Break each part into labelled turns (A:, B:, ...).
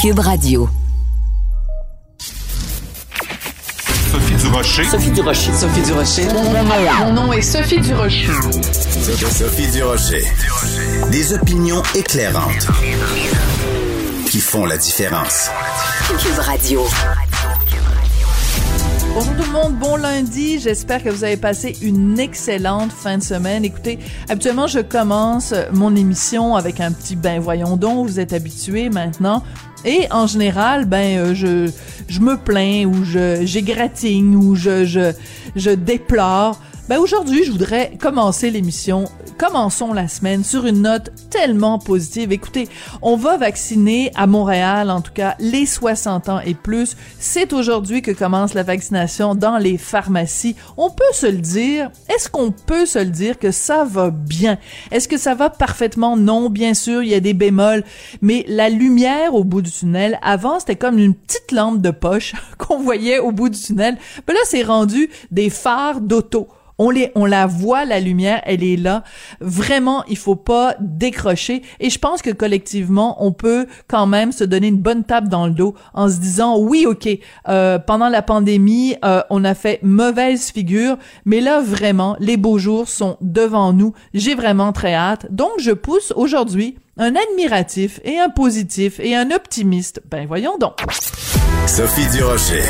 A: Cube Radio.
B: Sophie Durocher.
C: Sophie Durocher. Sophie Durocher.
D: Mon nom est Sophie Durocher.
E: Sophie Durocher. Des opinions éclairantes qui font la différence.
A: Cube Radio.
F: Bonjour tout le monde, bon lundi. J'espère que vous avez passé une excellente fin de semaine. Écoutez, habituellement, je commence mon émission avec un petit ben voyons donc, vous êtes habitués maintenant. Et en général, ben euh, je je me plains ou je j'égratigne ou je je je déplore. Ben aujourd'hui, je voudrais commencer l'émission, commençons la semaine sur une note tellement positive. Écoutez, on va vacciner à Montréal, en tout cas, les 60 ans et plus. C'est aujourd'hui que commence la vaccination dans les pharmacies. On peut se le dire. Est-ce qu'on peut se le dire que ça va bien? Est-ce que ça va parfaitement? Non, bien sûr, il y a des bémols. Mais la lumière au bout du tunnel, avant, c'était comme une petite lampe de poche qu'on voyait au bout du tunnel. Ben là, c'est rendu des phares d'auto. On, les, on la voit, la lumière, elle est là. Vraiment, il faut pas décrocher. Et je pense que collectivement, on peut quand même se donner une bonne tape dans le dos en se disant, oui, ok, euh, pendant la pandémie, euh, on a fait mauvaise figure, mais là, vraiment, les beaux jours sont devant nous. J'ai vraiment très hâte. Donc, je pousse aujourd'hui un admiratif et un positif et un optimiste. Ben voyons donc.
E: Sophie Durocher.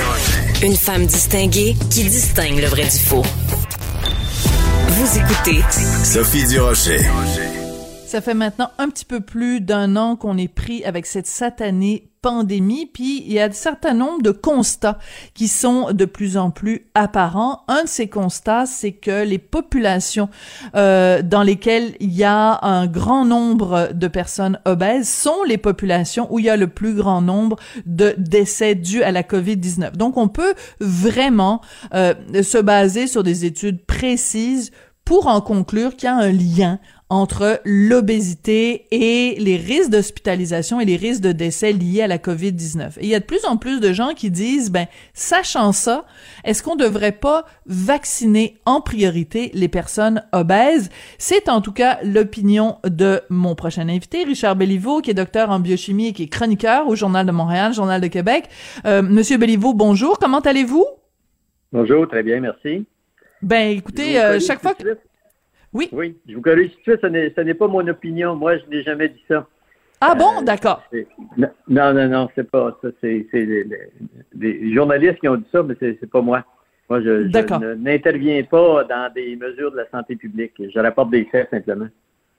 A: Une femme distinguée qui distingue le vrai du faux. Vous écoutez
E: Sophie Durocher.
F: Ça fait maintenant un petit peu plus d'un an qu'on est pris avec cette satanée pandémie, puis il y a un certain nombre de constats qui sont de plus en plus apparents. Un de ces constats, c'est que les populations euh, dans lesquelles il y a un grand nombre de personnes obèses sont les populations où il y a le plus grand nombre de décès dus à la COVID-19. Donc, on peut vraiment euh, se baser sur des études précises pour en conclure qu'il y a un lien entre l'obésité et les risques d'hospitalisation et les risques de décès liés à la COVID-19. Et il y a de plus en plus de gens qui disent, ben, sachant ça, est-ce qu'on devrait pas vacciner en priorité les personnes obèses? C'est en tout cas l'opinion de mon prochain invité, Richard Belliveau, qui est docteur en biochimie et qui est chroniqueur au Journal de Montréal, Journal de Québec. Euh, Monsieur Belliveau, bonjour, comment allez-vous?
G: Bonjour, très bien, merci.
F: Ben, écoutez, euh, chaque fois que... Oui.
G: Oui, je vous corrige tout de suite, ce n'est pas mon opinion. Moi, je n'ai jamais dit ça.
F: Ah bon, d'accord.
G: Non, non, non, c'est pas ça. C'est les, journalistes qui ont dit ça, mais c'est pas moi. Moi, je, je n'interviens pas dans des mesures de la santé publique. Je rapporte des faits simplement.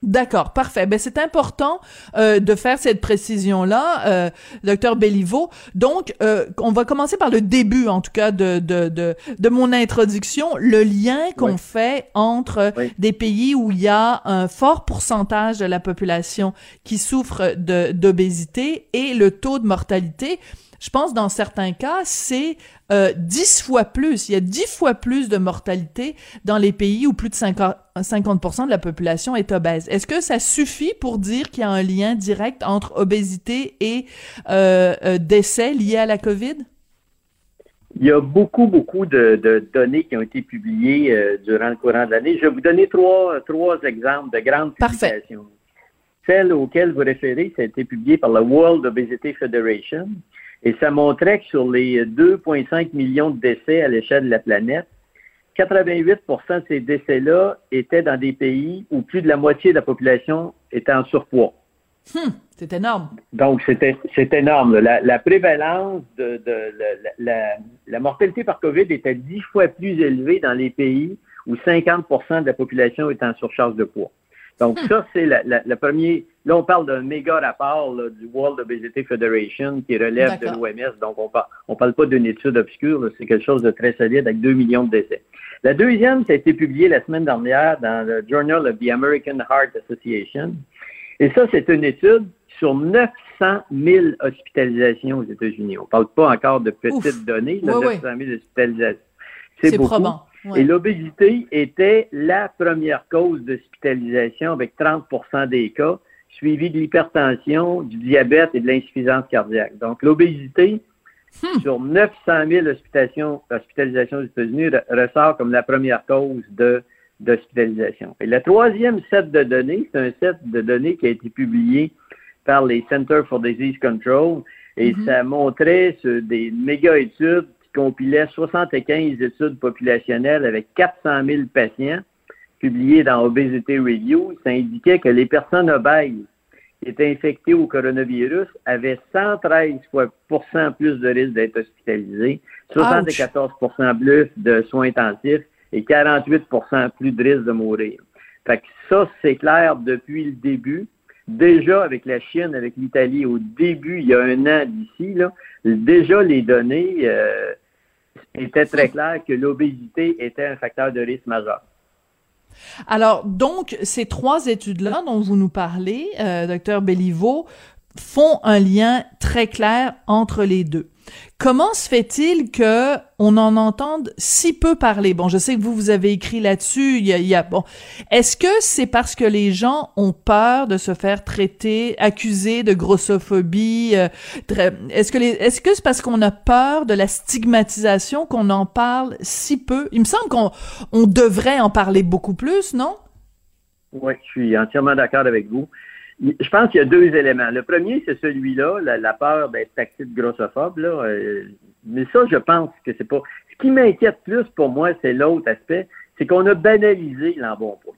F: D'accord, parfait. Ben c'est important euh, de faire cette précision là, euh, docteur Belliveau. Donc, euh, on va commencer par le début, en tout cas, de de de, de mon introduction, le lien qu'on fait entre des pays où il y a un fort pourcentage de la population qui souffre de d'obésité et le taux de mortalité. Je pense dans certains cas, c'est euh, dix fois plus. Il y a dix fois plus de mortalité dans les pays où plus de 50, 50% de la population est obèse. Est-ce que ça suffit pour dire qu'il y a un lien direct entre obésité et euh, euh, décès liés à la COVID?
G: Il y a beaucoup, beaucoup de, données qui ont été publiées durant le courant de l'année. Je vais vous donner trois, trois exemples de grandes publications. Celle auquel vous référez, ça a été publié par la World Obesity Federation. Et ça montrait que sur les 2,5 millions de décès à l'échelle de la planète, 88% de ces décès-là étaient dans des pays où plus de la moitié de la population était en surpoids.
F: Hum, c'est énorme.
G: Donc, c'était c'est énorme. La, prévalence de, la, la, mortalité par COVID était dix fois plus élevée dans les pays où 50% de la population est en surcharge de poids. Donc, hmm. ça, c'est le premier. Là, on parle d'un méga rapport du World Obesity Federation qui relève de l'OMS. Donc, on parle, on parle pas d'une étude obscure. C'est quelque chose de très solide avec 2 millions de décès. La deuxième, ça a été publié la semaine dernière dans le Journal of the American Heart Association. Et ça, c'est une étude sur 900 000 hospitalisations aux États-Unis. On parle pas encore de petites données, là, 900 000 hospitalisations. C'est beaucoup. Probant. Et l'obésité était la première cause d'hospitalisation avec 30% des cas, suivi de l'hypertension, du diabète et de l'insuffisance cardiaque. Donc, l'obésité, hmm. sur 900 000 hospitalisations, hospitalisations aux États-Unis, ressort comme la première cause de d'hospitalisation. Et le troisième set de données, c'est un set de données qui a été publié par les Centers for Disease Control. Et ça montrait sur des méga études qui compilaient 75 études populationnelles avec 400 000 patients publiées dans Obesity Review. Ça indiquait que les personnes obèses qui étaient infectées au coronavirus avaient 113 fois plus de risque d'être hospitalisées, 74% plus de soins intensifs et 48% plus de risque de mourir. Fait que ça, c'est clair depuis le début. Déjà avec la Chine, avec l'Italie, au début, il y a un an d'ici, déjà les données euh, étaient très claires que l'obésité était un facteur de risque majeur.
F: Alors, donc, ces trois études-là dont vous nous parlez, euh, docteur Belliveau, font un lien très clair entre les deux. Comment se fait-il que on en entende si peu parler? Bon, je sais que vous vous avez écrit là-dessus. Il y a, bon, est-ce que c'est parce que les gens ont peur de se faire traiter, accuser de grossophobie euh, Est-ce que est-ce que c'est parce qu'on a peur de la stigmatisation qu'on en parle si peu? Il me semble qu'on on devrait en parler beaucoup plus, non?
G: Oui, je suis entièrement d'accord avec vous. Je pense qu'il y a deux éléments. Le premier, c'est celui-là, la, peur d'être taxé de grossophobe. Là. Euh, mais ça, je pense que c'est pas. Ce qui m'inquiète plus pour moi, c'est l'autre aspect, c'est qu'on a banalisé l'embonpoint.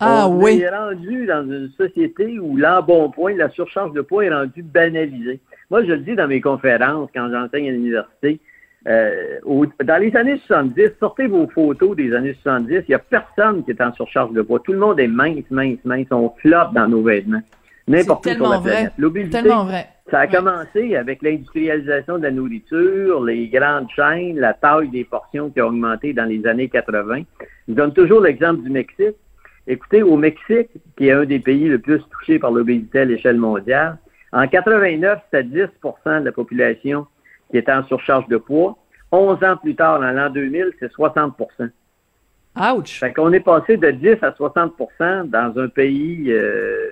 F: Ah
G: on
F: oui.
G: est rendu dans une société où l'embonpoint, la surcharge de poids est rendue banalisée. Moi, je le dis dans mes conférences quand j'enseigne à l'université. Euh, dans les années 70, sortez vos photos des années 70, il n'y a personne qui est en surcharge de poids. Tout le monde est mince, mince, mince. On flotte dans nos vêtements. N'importe où sur la planète. L'obésité, ça a commencé avec l'industrialisation de la nourriture, les grandes chaînes, la taille des portions qui a augmenté dans les années 80. Je donne toujours l'exemple du Mexique. Écoutez, au Mexique, qui est un des pays le plus touchés par l'obésité à l'échelle mondiale, en 89, c'était 10% de la population qui était en surcharge de poids. 11 ans plus tard, dans l'an 2000, c'est 60
F: Ouch!
G: Fait qu'on est passé de 10 à 60% dans un pays euh,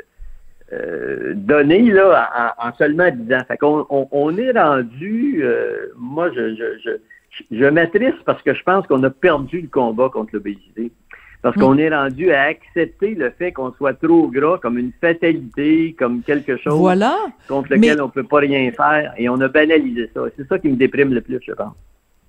G: euh, donné là, en, seulement 10 ans. Fait qu'on on, est rendu, euh, moi, je, je, je, je m'attriste parce que je pense qu'on a perdu le combat contre l'obésité. Parce qu'on est rendu à accepter le fait qu'on soit trop gras comme une fatalité, comme quelque chose contre lequel on peut pas rien faire. Et on a banalisé ça. C'est ça qui me déprime le plus, je pense.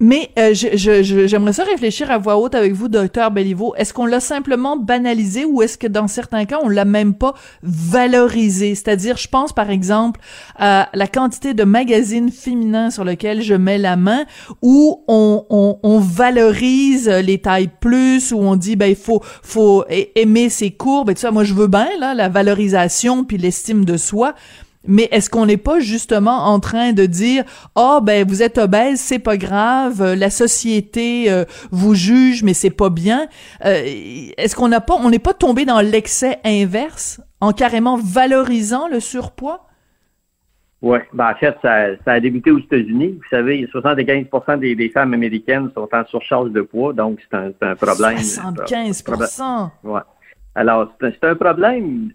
F: Mais euh, j'aimerais ça réfléchir à voix haute avec vous, docteur Belliveau. Est-ce qu'on l'a simplement banalisé ou est-ce que dans certains cas, on l'a même pas valorisé? C'est-à-dire, je pense par exemple à la quantité de magazines féminins sur lesquels je mets la main, où on valorise les tailles plus, où on dit, ben il faut, faut aimer ses courbes et tout ça. Moi, je veux bien là la valorisation puis l'estime de soi, mais est-ce qu'on n'est pas justement en train de dire "Ah oh, ben vous êtes obèse, c'est pas grave, euh, la société euh, vous juge mais c'est pas bien." Euh, est-ce qu'on n'a pas on n'est pas tombé dans l'excès inverse en carrément valorisant le surpoids
G: oui, ben en fait, ça, a débuté aux États-Unis. Vous savez, 75 des, des, femmes américaines sont en surcharge de poids, donc c'est un, un, problème.
F: 75
G: Ouais. Alors, c'est un problème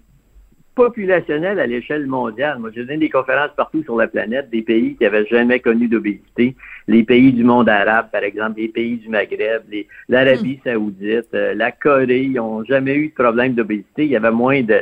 G: populationnel à l'échelle mondiale. Moi, je donne des conférences partout sur la planète, des pays qui n'avaient jamais connu d'obésité, les pays du monde arabe, par exemple, les pays du Maghreb, l'Arabie hmm. saoudite, euh, la Corée, ils n'ont jamais eu de problème d'obésité. Il y avait moins de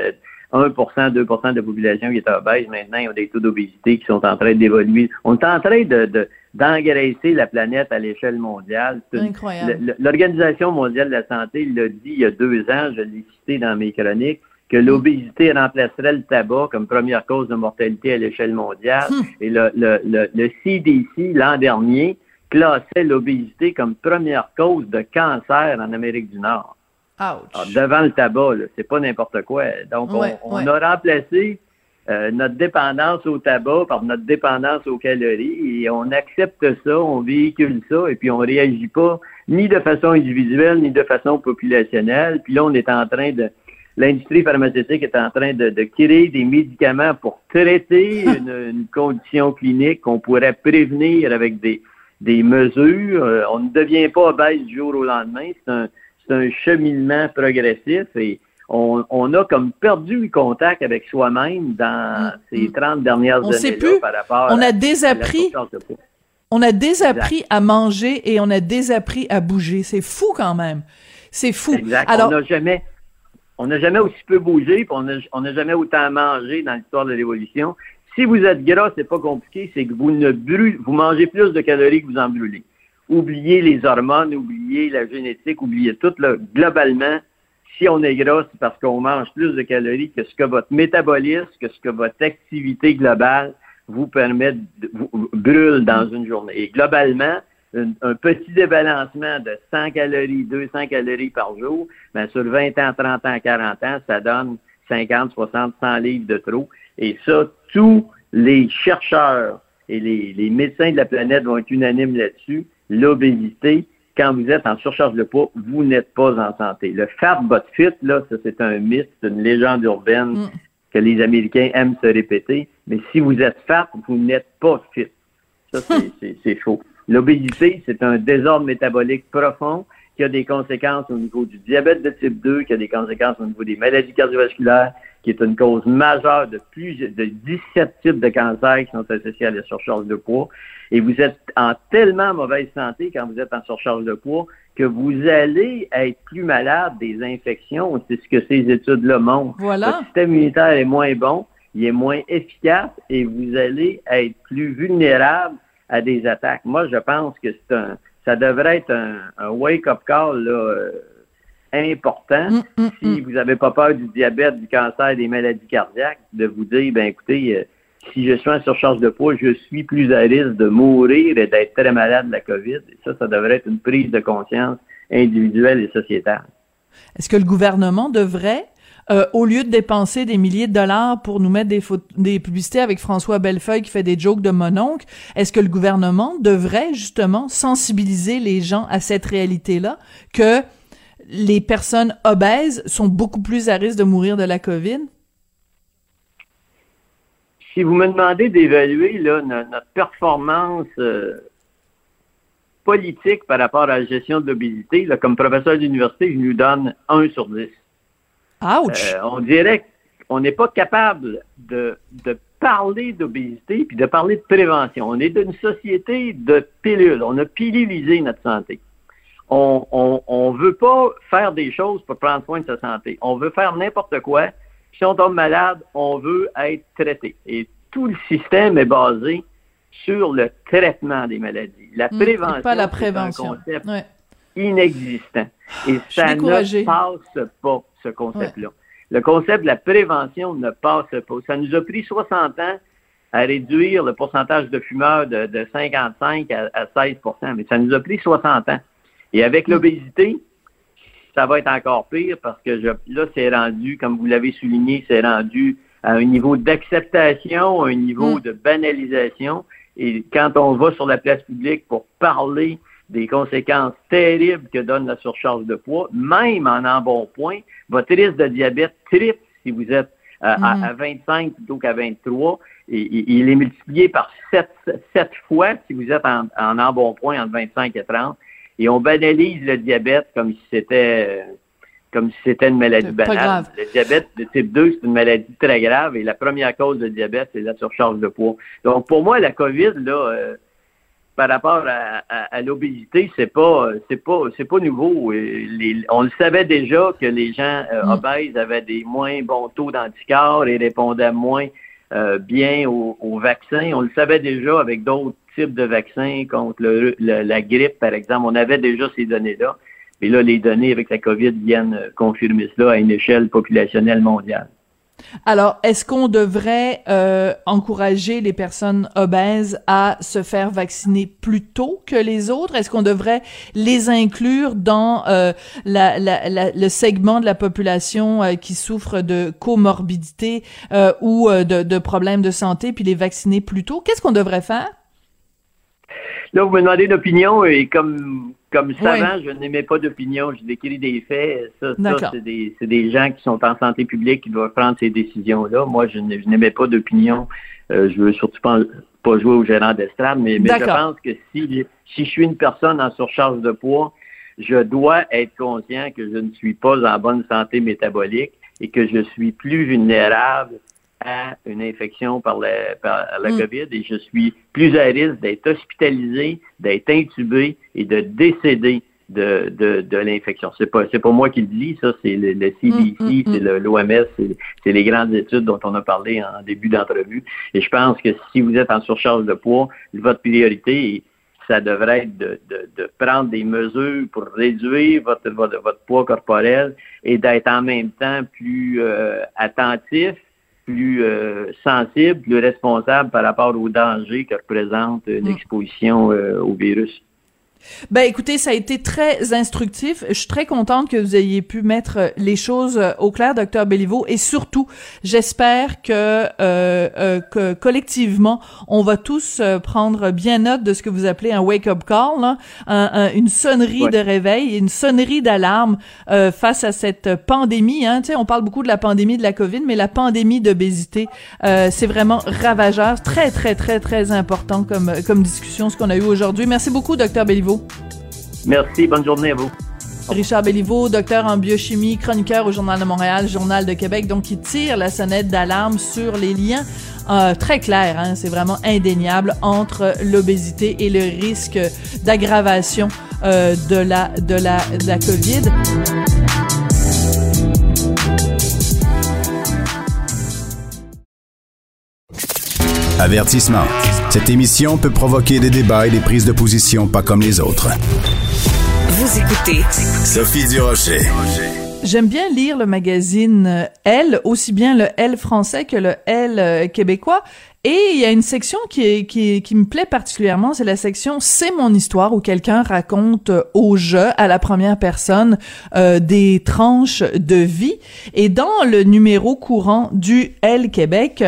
G: 1% 2% de la population qui était obèse. Maintenant, ils ont des taux d'obésité qui sont en train d'évoluer. On est en train de, d'engraisser la planète à l'échelle mondiale.
F: Incroyable.
G: L'Organisation mondiale de la santé l'a dit il y a deux ans, je l'ai cité dans mes chroniques, que l'obésité remplacerait le tabac comme première cause de mortalité à l'échelle mondiale. Hmm. Et le, le, le, CDC, l'an dernier, classait l'obésité comme première cause de cancer en Amérique du Nord. devant le tabac, c'est pas n'importe quoi. Donc, on, a remplacé euh, notre dépendance au tabac par notre dépendance aux calories et on accepte ça, on véhicule ça et puis on réagit pas ni de façon individuelle ni de façon populationnelle. Puis là, on est en train de l'industrie pharmaceutique est en train de, créer des médicaments pour traiter une, condition clinique qu'on pourrait prévenir avec des, des mesures. Euh, on ne devient pas obèse du jour au lendemain. C'est un, un cheminement progressif et on, on, a comme perdu le contact avec soi-même dans mm. ces 30 dernières
F: on
G: années
F: plus.
G: par rapport
F: on a désappris. on a désappris à manger et on a désappris à bouger. C'est fou quand même. C'est fou.
G: Exact. Alors, on n'a jamais, On n'a jamais aussi peu bougé, puis on n'a jamais autant mangé dans l'histoire de l'évolution. Si vous êtes gras, c'est pas compliqué, c'est que vous ne brûlez, vous mangez plus de calories que vous en brûlez. Oubliez les hormones, oubliez la génétique, oubliez tout. Là. Globalement, si on est gras, c'est parce qu'on mange plus de calories que ce que votre métabolisme, que ce que votre activité globale vous permet de vous, brûle dans une journée. Et globalement, un, petit débalancement de 100 calories, 200 calories par jour, ben sur 20 ans, 30 ans, 40 ans, ça donne 50, 60, 100 livres de trop. Et ça, tous les chercheurs et les, les médecins de la planète vont être unanimes là-dessus. L'obésité, quand vous êtes en surcharge de poids, vous n'êtes pas en santé. Le fat but fit, là, ça c'est un mythe, c'est une légende urbaine mm. que les Américains aiment se répéter. Mais si vous êtes fat, vous n'êtes pas fit. Ça, c'est faux. L'obésité, c'est un désordre métabolique profond qui a des conséquences au niveau du diabète de type 2, qui a des conséquences au niveau des maladies cardiovasculaires, qui est une cause majeure de plus de 17 types de cancers qui sont associés à la surcharge de poids. Et vous êtes en tellement mauvaise santé quand vous êtes en surcharge de poids que vous allez être plus malade des infections. C'est ce que ces études-là montrent.
F: Voilà.
G: Votre système immunitaire est moins bon, il est moins efficace et vous allez être plus vulnérable à des attaques. Moi, je pense que c'est un, ça devrait être un, wake-up call là, euh, important mm, mm, si mm. vous n'avez pas peur du diabète, du cancer, des maladies cardiaques, de vous dire, ben écoutez, euh, si je suis en surcharge de poids, je suis plus à risque de mourir et d'être très malade de la COVID. Et ça, ça devrait être une prise de conscience individuelle et sociétale.
F: Est-ce que le gouvernement devrait euh, au lieu de dépenser des milliers de dollars pour nous mettre des, des publicités avec François Bellefeuille qui fait des jokes de mononcle, est-ce que le gouvernement devrait justement sensibiliser les gens à cette réalité-là que les personnes obèses sont beaucoup plus à risque de mourir de la COVID?
G: Si vous me demandez d'évaluer notre performance euh, politique par rapport à la gestion de l'obésité, comme professeur d'université, je nous donne 1 sur 10.
F: Ouch!
G: Euh, on dirait qu'on n'est pas capable de, parler d'obésité puis de parler de prévention. On est d'une société de pilules. On a pilulisé notre santé. On ne veut pas faire des choses pour prendre soin de sa santé. On veut faire n'importe quoi. Si on tombe malade, on veut être traité. Et tout le système est basé sur le traitement des maladies. La hmm, prévention,
F: pas la prévention.
G: un concept inexistant. Et ça ne passe pas ce concept-là. Le concept de la prévention ne passe pas. Ça nous a pris 60 ans à réduire le pourcentage de fumeurs de, 55 à, 16% mais ça nous a pris 60 ans. Et avec mm. l'obésité, ça va être encore pire parce que là, c'est rendu, comme vous l'avez souligné, c'est rendu à un niveau d'acceptation, un niveau mm. de banalisation. Et quand on va sur la place publique pour parler des conséquences terribles que donne la surcharge de poids, même en embonpoint, votre risque de diabète triple si vous êtes euh, à, 25 mm. plutôt qu'à 23. Et, il est multiplié par 7, fois si vous êtes en, en embonpoint entre 25 et 30. Et on banalise le diabète comme si c'était comme si c'était une maladie banale. Le diabète de type 2, c'est une maladie très grave et la première cause de diabète, c'est la surcharge de poids. Donc, pour moi, la COVID, là, euh, par rapport à, l'obésité, c'est pas c'est pas c'est pas nouveau. on le savait déjà que les gens euh, mm. obèses avaient des moins bons taux d'anticorps et répondaient moins euh, bien aux, vaccins. On le savait déjà avec d'autres types de vaccins contre la grippe, par exemple. On avait déjà ces données-là. Mais là, les données avec la COVID viennent confirmer cela à une échelle populationnelle mondiale.
F: Alors, est-ce qu'on devrait euh, encourager les personnes obèses à se faire vacciner plus tôt que les autres? Est-ce qu'on devrait les inclure dans euh, le segment de la population euh, qui souffre de comorbidité ou de, de problèmes de santé, puis les vacciner plus tôt? Qu'est-ce qu'on devrait faire?
G: Là, vous me demandez une opinion et comme comme savant, je n'aimais pas d'opinion, je décris des faits. Ça, ça c'est des, des, gens qui sont en santé publique qui doivent prendre ces décisions-là. Moi, je n'aimais pas d'opinion. Euh, je veux surtout pas, pas jouer au gérant d'estrade, mais, mais je pense que si, si je suis une personne en surcharge de poids, je dois être conscient que je ne suis pas en bonne santé métabolique et que je suis plus vulnérable à une infection par la, par la mm. COVID et je suis plus à risque d'être hospitalisé, d'être intubé et de décéder de, de, de l'infection. C'est pas c'est pas moi qui le dis, ça, c'est le, CDC, mm, mm, c'est l'OMS, c'est les grandes études dont on a parlé en début d'entrevue. Et je pense que si vous êtes en surcharge de poids, votre priorité, ça devrait être de, de, de prendre des mesures pour réduire votre, votre, votre poids corporel et d'être en même temps plus euh, attentif plus euh, sensible, plus responsable par rapport aux dangers que représente l'exposition euh, au virus.
F: Ben écoutez, ça a été très instructif. Je suis très contente que vous ayez pu mettre les choses euh, au clair, docteur Béliveau, et surtout, j'espère que, euh, euh, que collectivement, on va tous euh, prendre bien note de ce que vous appelez un wake-up call, là, un, une sonnerie de réveil, une sonnerie d'alarme euh, face à cette pandémie. Hein. Tu sais, on parle beaucoup de la pandémie de la COVID, mais la pandémie d'obésité, c'est vraiment ravageur, très très très très important comme comme discussion ce qu'on a eu aujourd'hui. Merci beaucoup, docteur Béliveau.
G: Merci, bonne journée à vous.
F: Richard Béliveau, docteur en biochimie, chroniqueur au Journal de Montréal, Journal de Québec, donc qui tire la sonnette d'alarme sur les liens euh, très clairs, hein, c'est vraiment indéniable, entre l'obésité et le risque d'aggravation euh, de, la, de, la, de la COVID.
E: Avertissement. Cette émission peut provoquer des débats et des prises de position pas comme les autres.
A: Vous écoutez
E: Sophie Durocher.
F: J'aime bien lire le magazine Elle, aussi bien le Elle français que le Elle euh, québécois. Et il y a une section qui, qui, qui me plaît particulièrement, c'est la section C'est mon histoire où quelqu'un raconte au jeu, à la première personne, euh, des tranches de vie. Et dans le numéro courant du Elle Québec,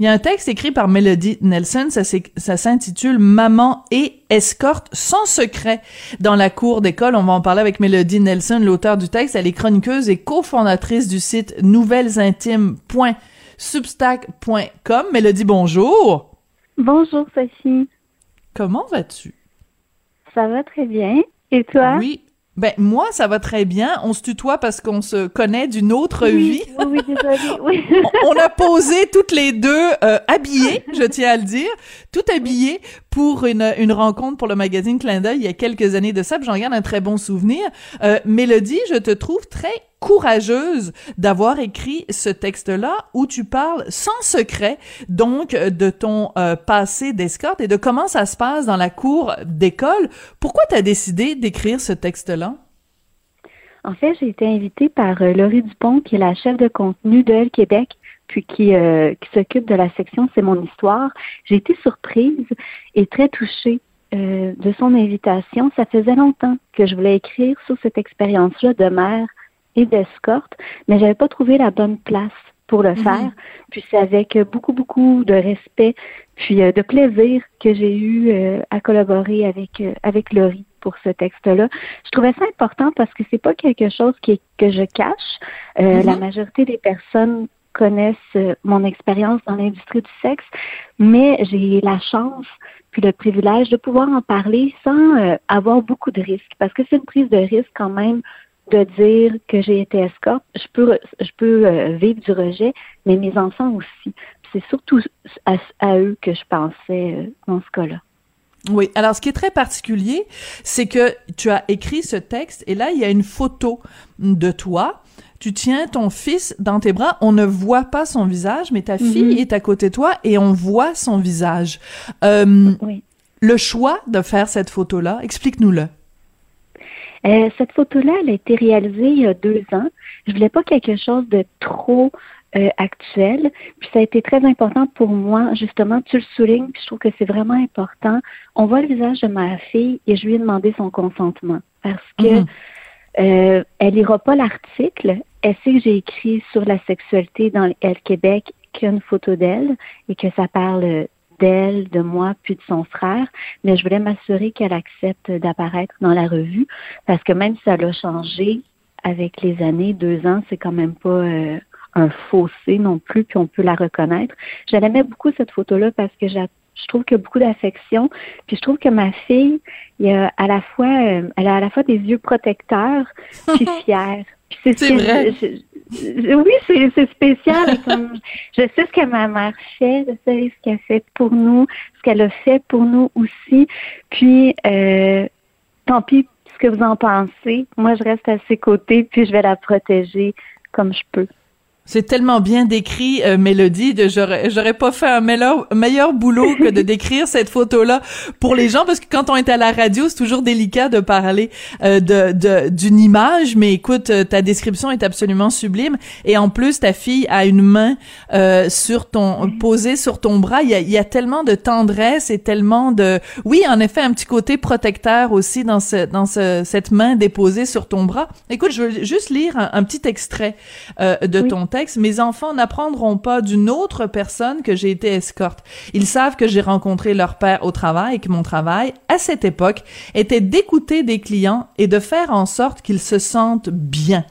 F: il y a un texte écrit par Melody Nelson, ça, s'intitule Maman et escorte sans secret dans la cour d'école. On va en parler avec Melody Nelson, l'auteur du texte. Elle est chroniqueuse et cofondatrice du site nouvellesintimes.substack.com. Mélodie, bonjour.
C: Bonjour Sophie.
F: Comment vas-tu?
C: Ça va très bien. Et toi?
F: Oui, ben moi, ça va très bien. On se tutoie parce qu'on se connaît d'une autre
C: vie.
F: Oui,
C: oui,
F: on a posé toutes les deux euh, habillées, je tiens à le dire, tout habillées pour une, une rencontre pour le magazine Clin d'œil il y a quelques années de ça. J'en garde un très bon souvenir. Euh, Mélodie, je te trouve très courageuse d'avoir écrit ce texte-là où tu parles sans secret donc de ton euh, passé d'escorte et de comment ça se passe dans la cour d'école. Pourquoi tu as décidé d'écrire ce texte-là?
C: En fait, j'ai été invitée par euh, Laurie Dupont, qui est la chef de contenu de Québec, puis qui, euh, qui s'occupe de la section C'est mon histoire. J'ai été surprise et très touchée de son invitation. Ça faisait longtemps que je voulais écrire sur cette expérience-là de mère et d'escorte, mais j'avais pas trouvé la bonne place pour le mhm. faire. Puis c'est avec beaucoup, beaucoup de respect, puis euh, de plaisir que j'ai eu à collaborer avec, avec Laurie pour ce texte-là. Je trouvais ça important parce que c'est pas quelque chose qui, que je cache. Euh, La mhm. majorité des personnes connaissent euh, mon expérience dans l'industrie du sexe, mais j'ai la chance puis le privilège de pouvoir en parler sans euh, avoir beaucoup de risques, parce que c'est une prise de risque quand même de dire que j'ai été escorte. Je peux, je peux euh, vivre du rejet, mais mes enfants aussi. C'est surtout à, à, eux que je pensais dans ce cas-là.
F: Oui, alors ce qui est très particulier, c'est que tu as écrit ce texte et là, il y a une photo de toi. Tu tiens ton fils dans tes bras, on ne voit pas son visage, mais ta fille mhm. est à côté de toi et on voit son visage. Euh, oui. Le choix de faire cette photo-là, explique-nous-le.
C: Euh, cette photo-là, elle a été réalisée il y a deux ans. Je voulais pas quelque chose de trop euh, actuelle. Puis ça a été très important pour moi, justement, tu le soulignes, puis je trouve que c'est vraiment important. On voit le visage de ma fille et je lui ai demandé son consentement parce que mhm. euh, elle lira pas l'article. Elle sait que j'ai écrit sur la sexualité dans Elle Québec qu'il y a une photo d'elle et que ça parle d'elle, de moi, puis de son frère, mais je voulais m'assurer qu'elle accepte d'apparaître dans la revue parce que même si ça l'a changé avec les années, deux ans, c'est quand même pas euh, un fossé non plus, puis on peut la reconnaître. J'aimais beaucoup cette photo-là parce que je trouve qu'il y a beaucoup d'affection. Puis je trouve que ma fille, il a à la fois, euh, elle a à la fois des yeux protecteurs, puis fière.
F: C'est vrai.
C: oui, c'est spécial. je sais ce que ma mère fait, je sais ce qu'elle fait pour nous, ce qu'elle a fait pour nous aussi. Puis, euh, tant pis ce que vous en pensez. Moi, je reste à ses côtés, puis je vais la protéger comme je peux.
F: C'est tellement bien décrit, euh, Mélodie. De, j'aurais, j'aurais pas fait un meilleur, meilleur boulot que de décrire cette photo-là pour les gens, parce que quand on est à la radio, c'est toujours délicat de parler euh, de, de, d'une image. Mais écoute, euh, ta description est absolument sublime. Et en plus, ta fille a une main euh, sur ton posée sur ton bras. Il y, a, il y a tellement de tendresse et tellement de, oui, en effet, un petit côté protecteur aussi dans ce, dans ce, cette main déposée sur ton bras. Écoute, je veux juste lire un, un petit extrait de
C: Oui.
F: ton Mes enfants n'apprendront pas d'une autre personne que j'ai été escorte. Ils savent que j'ai rencontré leur père au travail et que mon travail, à cette époque, était d'écouter des clients et de faire en sorte qu'ils se sentent bien.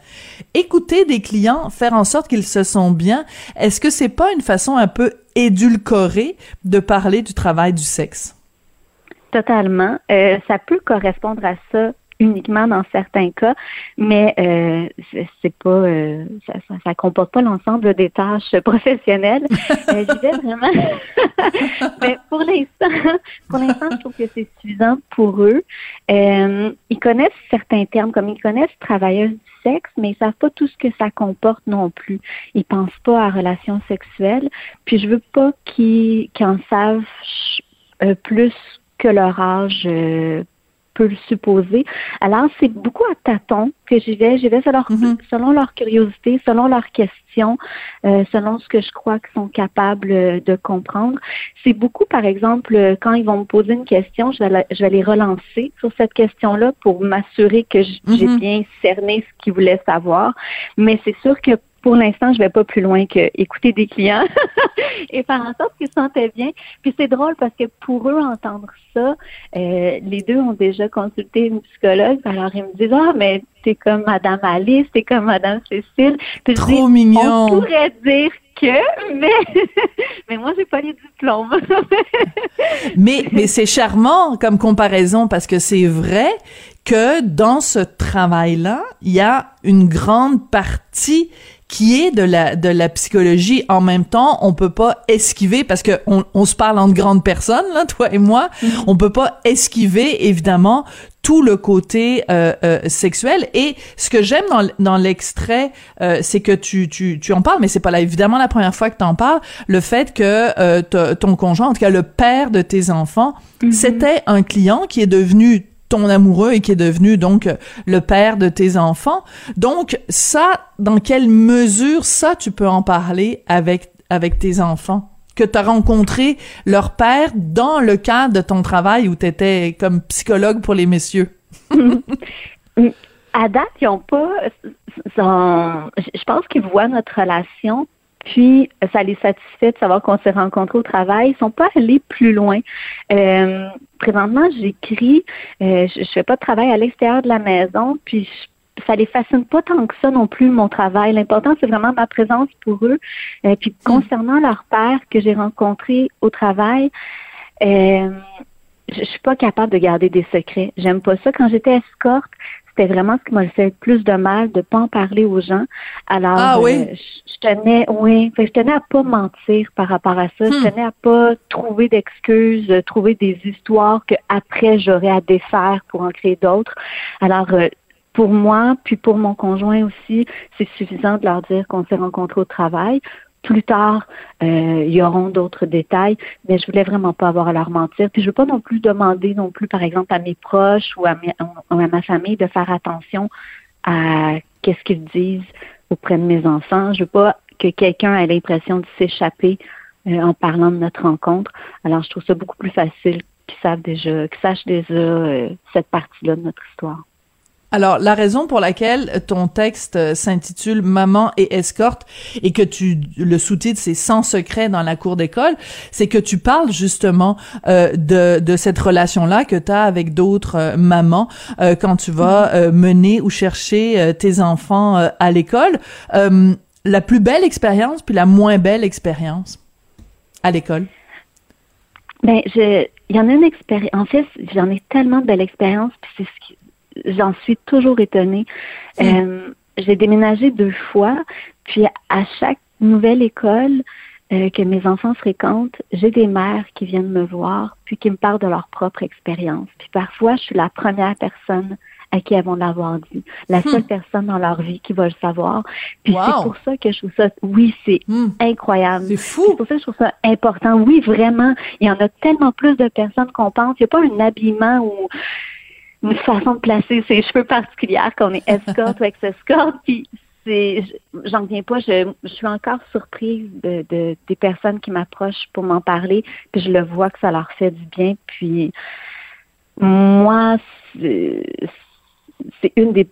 F: Écouter des clients, faire en sorte qu'ils se sentent bien, est-ce que c'est pas une façon un peu édulcorée de parler du travail du sexe?
C: Totalement. Euh, ça peut correspondre à ça uniquement dans certains cas, mais euh, c'est- pas, euh, ça, ça, ça comporte pas l'ensemble des tâches professionnelles. Euh, J'y vais vraiment. mais pour l'instant, pour l'instant, je trouve que c'est suffisant pour eux. Euh, ils connaissent certains termes, comme ils connaissent travailleuse du sexe, mais ils savent pas tout ce que ça comporte non plus. Ils pensent pas à relations sexuelles. Puis je veux pas qu'ils qu'ils en savent euh, plus que leur âge euh, peut le supposer. Alors, c'est beaucoup à tâtons que j'y vais. J'y vais selon,
F: Mhm.
C: selon leur curiosité, selon leurs questions, euh, selon ce que je crois qu'ils sont capables euh, de comprendre. C'est beaucoup, par exemple, euh, quand ils vont me poser une question, je vais, la- je vais les relancer sur cette question-là pour m'assurer que j'ai
F: Mhm.
C: bien cerné ce qu'ils voulaient savoir. Mais c'est sûr que pour l'instant, je vais pas plus loin que écouter des clients et faire en sorte qu'ils se sentaient bien. Puis c'est drôle parce que pour eux, entendre ça, euh, les deux ont déjà consulté une psychologue. Alors ils me disent Ah, mais t'es comme Madame Alice, t'es comme Madame Cécile. Puis je
F: Trop
C: dis, On
F: mignon.
C: pourrait dire que, mais, mais moi, j'ai pas les diplômes.
F: Mais, mais c'est charmant comme comparaison parce que c'est vrai que dans ce travail-là, il y a une grande partie qui est de la de la psychologie. En même temps, on peut pas esquiver parce que on, on se parle entre grandes personnes là, toi et moi. On peut pas esquiver évidemment tout le côté euh, euh, sexuel. Et ce que j'aime dans, dans l'extrait, euh, c'est que tu, tu, tu en parles, mais c'est pas là, évidemment la première fois que tu en parles, le fait que euh, ton conjoint, en tout cas le père de tes enfants, c'était un client qui est devenu ton amoureux et qui est devenu donc le père de tes enfants. Donc ça, dans quelle mesure ça tu peux en parler avec avec tes enfants? Que tu as rencontré leur père dans le cadre de ton travail où tu étais comme psychologue pour les messieurs?
C: à date, ils ont pas. je pense qu'ils voient notre relation, puis ça les satisfait de savoir qu'on s'est rencontrés au travail. Ils sont pas allés plus loin. Euh, présentement, j'écris. euh, je, je fais pas de travail à l'extérieur de la maison, puis je- ça les fascine pas tant que ça non plus mon travail. L'important c'est vraiment ma présence pour eux. Euh, puis concernant leur père que j'ai rencontré au travail. Euh, je je suis pas capable de garder des secrets. J'aime pas ça. Quand j'étais escorte, c'était vraiment ce qui m'a fait le plus de mal de pas en parler aux gens. Alors,
F: Ah oui?
C: euh, je, tenais, oui, je tenais à pas mentir par rapport à ça.
F: Hmm.
C: Je tenais à pas trouver d'excuses, euh, trouver des histoires que après j'aurais à défaire pour en créer d'autres. Alors, euh, pour moi, puis pour mon conjoint aussi, c'est suffisant de leur dire qu'on s'est rencontrés au travail. Plus tard, euh, il y auront d'autres détails, mais je voulais vraiment pas avoir à leur mentir. Puis je veux pas non plus demander non plus, par exemple, à mes proches ou à, ou à ma famille de faire attention à qu'est-ce qu'ils disent auprès de mes enfants. Je veux pas que quelqu'un ait l'impression de s'échapper euh, en parlant de notre rencontre. Alors je trouve ça beaucoup plus facile qu'ils savent déjà, qu'ils sachent déjà euh, cette partie-là de notre histoire.
F: Alors, la raison pour laquelle ton texte euh, s'intitule Maman et escorte et que tu le sous-titre c'est Sans secret dans la cour d'école, c'est que tu parles justement euh, de, de cette relation-là que tu as avec d'autres euh, mamans euh, quand tu vas euh, mener ou chercher euh, tes enfants euh, à l'école. Euh, la plus belle expérience puis la moins belle expérience à l'école?
C: Ben, je, il y en a une expérience. En fait, j'en ai tellement de belles expériences, puis c'est ce qui, j'en suis toujours étonnée. Euh, j'ai déménagé deux fois, puis à chaque nouvelle école euh, que mes enfants fréquentent, j'ai des mères qui viennent me voir, puis qui me parlent de leur propre expérience. Puis parfois, je suis la première personne à qui elles vont l'avoir dit. La
F: Hmm.
C: seule personne dans leur vie qui va le savoir. Puis
F: Wow.
C: c'est pour ça que je trouve ça, oui, c'est
F: Hmm.
C: incroyable.
F: C'est
C: C'est
F: fou.
C: pour ça que je trouve ça important. Oui, vraiment, il y en a tellement plus de personnes qu'on pense. Il n'y a pas un habillement ou une façon de placer ses cheveux particulière qu'on est escorte ou ex-escorte. Puis c'est, j'en viens pas. Je, je suis encore surprise de, de- des personnes qui m'approchent pour m'en parler. Puis je le vois que ça leur fait du bien. Puis moi, c'est, c'est une des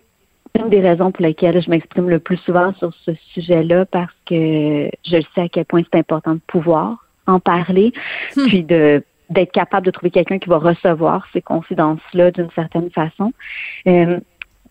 C: une des raisons pour lesquelles je m'exprime le plus souvent sur ce sujet-là parce que je sais à quel point c'est important de pouvoir en parler,
F: Hmm.
C: puis de d'être capable de trouver quelqu'un qui va recevoir ces confidences-là d'une certaine façon. Euh,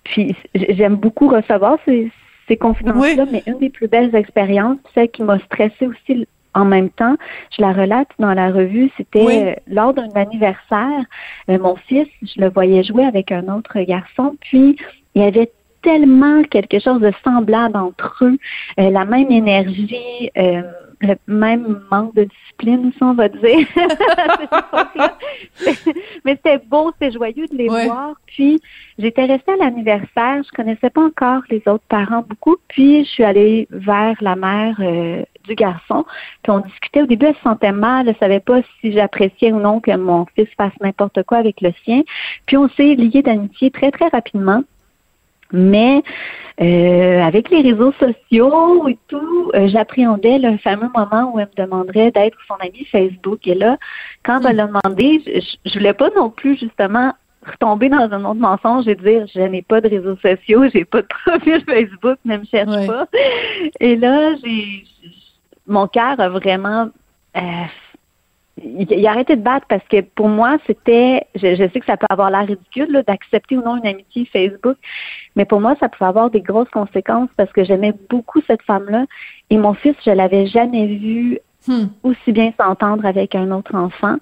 C: puis j'aime beaucoup recevoir ces, ces confidences-là, mais une des plus belles expériences, celle qui m'a stressée aussi en même temps, je la relate dans la revue, c'était
F: Oui.
C: euh, lors d'un anniversaire, euh, mon fils, je le voyais jouer avec un autre garçon, puis il y avait tellement quelque chose de semblable entre eux, euh, la même énergie, euh, le même manque de discipline, on va dire. Mais c'était beau, c'était joyeux de les
F: Ouais.
C: voir. Puis j'étais restée à l'anniversaire, je connaissais pas encore les autres parents beaucoup, puis je suis allée vers la mère euh, du garçon, puis on discutait. Au début, elle se sentait mal, elle savait pas si j'appréciais ou non que mon fils fasse n'importe quoi avec le sien. Puis on s'est liés d'amitié très très rapidement. Mais euh, avec les réseaux sociaux et tout, euh, j'appréhendais le fameux moment où elle me demanderait d'être son amie Facebook. Et là, quand elle l'a demandé, je, je- voulais pas non plus justement retomber dans un autre mensonge et dire je n'ai pas de réseaux sociaux, j'ai pas de profil Facebook, ne me cherche
F: Ouais.
C: pas. Et là, j'ai mon cœur a vraiment euh, il, il a arrêté de battre parce que pour moi, c'était, je, je sais que ça peut avoir l'air ridicule d'accepter ou non une amitié Facebook, mais pour moi, ça pouvait avoir des grosses conséquences parce que j'aimais beaucoup cette femme-là et mon fils, je l'avais jamais vu
F: Hmm.
C: aussi bien s'entendre avec un autre enfant.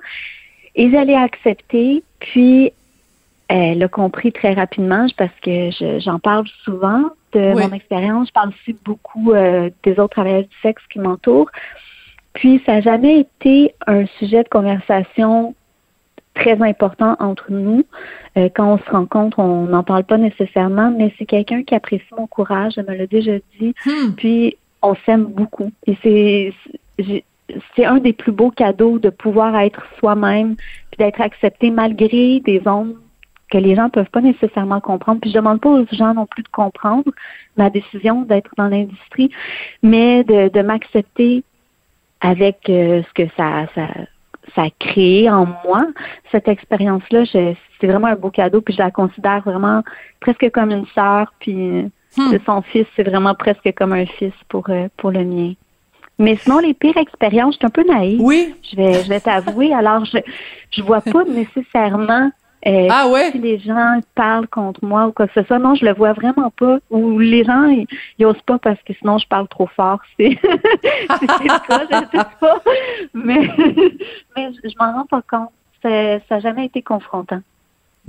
C: Et j'allais accepter, puis elle a compris très rapidement parce que je- j'en parle souvent de
F: Oui.
C: mon expérience. Je parle aussi beaucoup euh, des autres travailleurs du sexe qui m'entourent. Puis ça n'a jamais été un sujet de conversation très important entre nous. Euh, quand on se rencontre, on n'en parle pas nécessairement, mais c'est quelqu'un qui apprécie mon courage, elle me l'a déjà dit.
F: Hmm.
C: Puis on s'aime beaucoup. Et c'est c'est un des plus beaux cadeaux de pouvoir être soi-même, puis d'être accepté malgré des ondes que les gens peuvent pas nécessairement comprendre. Puis je demande pas aux gens non plus de comprendre ma décision d'être dans l'industrie, mais de, de m'accepter avec euh, ce que ça, ça, ça a créé en moi. Cette expérience-là, je- c'est vraiment un beau cadeau, puis je la considère vraiment presque comme une sœur, puis
F: Hmm.
C: son fils, c'est vraiment presque comme un fils pour, euh, pour le mien. Mais sinon, les pires expériences, je suis un peu naïve.
F: Oui.
C: Je vais, je vais t'avouer. Alors, je je vois pas nécessairement euh,
F: Ah ouais?
C: si les gens parlent contre moi ou quoi que ce soit? Non, je le vois vraiment pas. Ou les gens, ils, ils osent pas parce que sinon, je parle trop fort. C'est c'est le cas, je sais pas. Mais, mais je, je m'en rends pas compte. Ça n'a jamais été confrontant.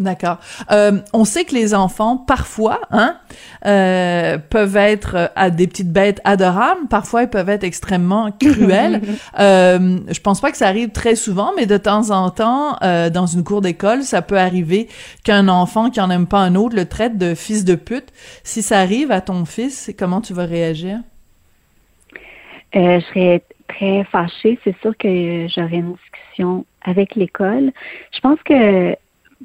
F: D'accord. Euh, on sait que les enfants, parfois, hein, euh, peuvent être euh, à des petites bêtes adorables. Parfois, ils peuvent être extrêmement cruels. je pense pas que ça arrive très souvent, mais de temps en temps, dans une cour d'école, ça peut arriver qu'un enfant qui en aime pas un autre le traite de fils de pute. Si ça arrive à ton fils, comment tu vas réagir?
C: Je serais très fâchée. C'est sûr que j'aurais une discussion avec l'école. Je pense que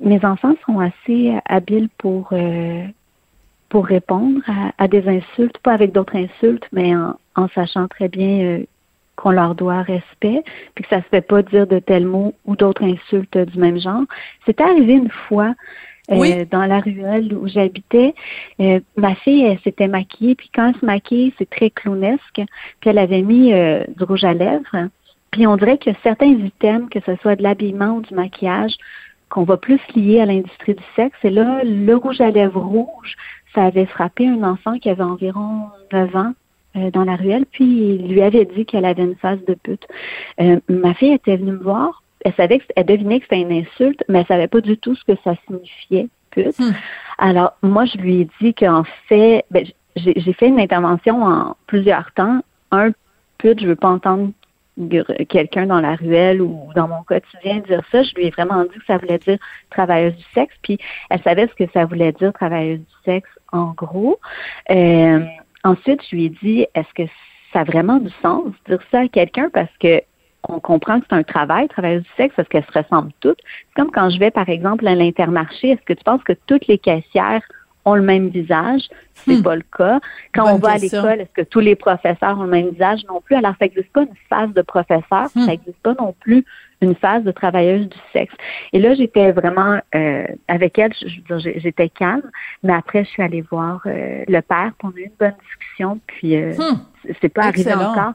C: mes enfants sont assez habiles pour euh, pour répondre à, à des insultes, pas avec d'autres insultes, mais en, en sachant très bien euh, qu'on leur doit respect, puis que ça se fait pas dire de tels mots ou d'autres insultes du même genre. C'est arrivé une fois euh,
F: Oui.
C: dans la ruelle où j'habitais. Euh, ma fille, elle s'était maquillée, puis quand elle se maquille, c'est très clownesque, puis elle avait mis euh, du rouge à lèvres. Puis on dirait que certains items, que ce soit de l'habillement ou du maquillage, qu'on va plus lier à l'industrie du sexe. Et là, le rouge à lèvres rouge, ça avait frappé un enfant qui avait environ 9 ans euh, dans la ruelle, puis il lui avait dit qu'elle avait une face de pute. Euh, ma fille était venue me voir, elle savait que, elle devinait que c'était une insulte, mais elle savait pas du tout ce que ça signifiait, pute.
F: Hmm.
C: Alors, moi, je lui ai dit qu'en fait, ben, j'ai j'ai fait une intervention en plusieurs temps. Un, pute, je veux pas entendre quelqu'un dans la ruelle ou dans mon quotidien dire ça. Je lui ai vraiment dit que ça voulait dire travailleuse du sexe, puis elle savait ce que ça voulait dire travailleuse du sexe en gros. Euh, ensuite, je lui ai dit, est-ce que ça a vraiment du sens dire ça à quelqu'un? Parce que on comprend que c'est un travail, travailleuse du sexe, parce qu'elles se ressemblent toutes. C'est comme quand je vais, par exemple, à l'intermarché, est-ce que tu penses que toutes les caissières ont le même visage. C'est hmm. pas le cas. Quand on va à l'école, est-ce que tous les professeurs ont le même visage? Non plus. Alors, ça n'existe pas une phase de professeur, hmm. ça n'existe pas non plus une phase de travailleuse du sexe. Et là, j'étais vraiment euh, avec elle, j'étais calme, mais après, je suis allée voir euh, le père, pour on a eu une bonne discussion, puis euh, hmm. c'est pas arrivé encore.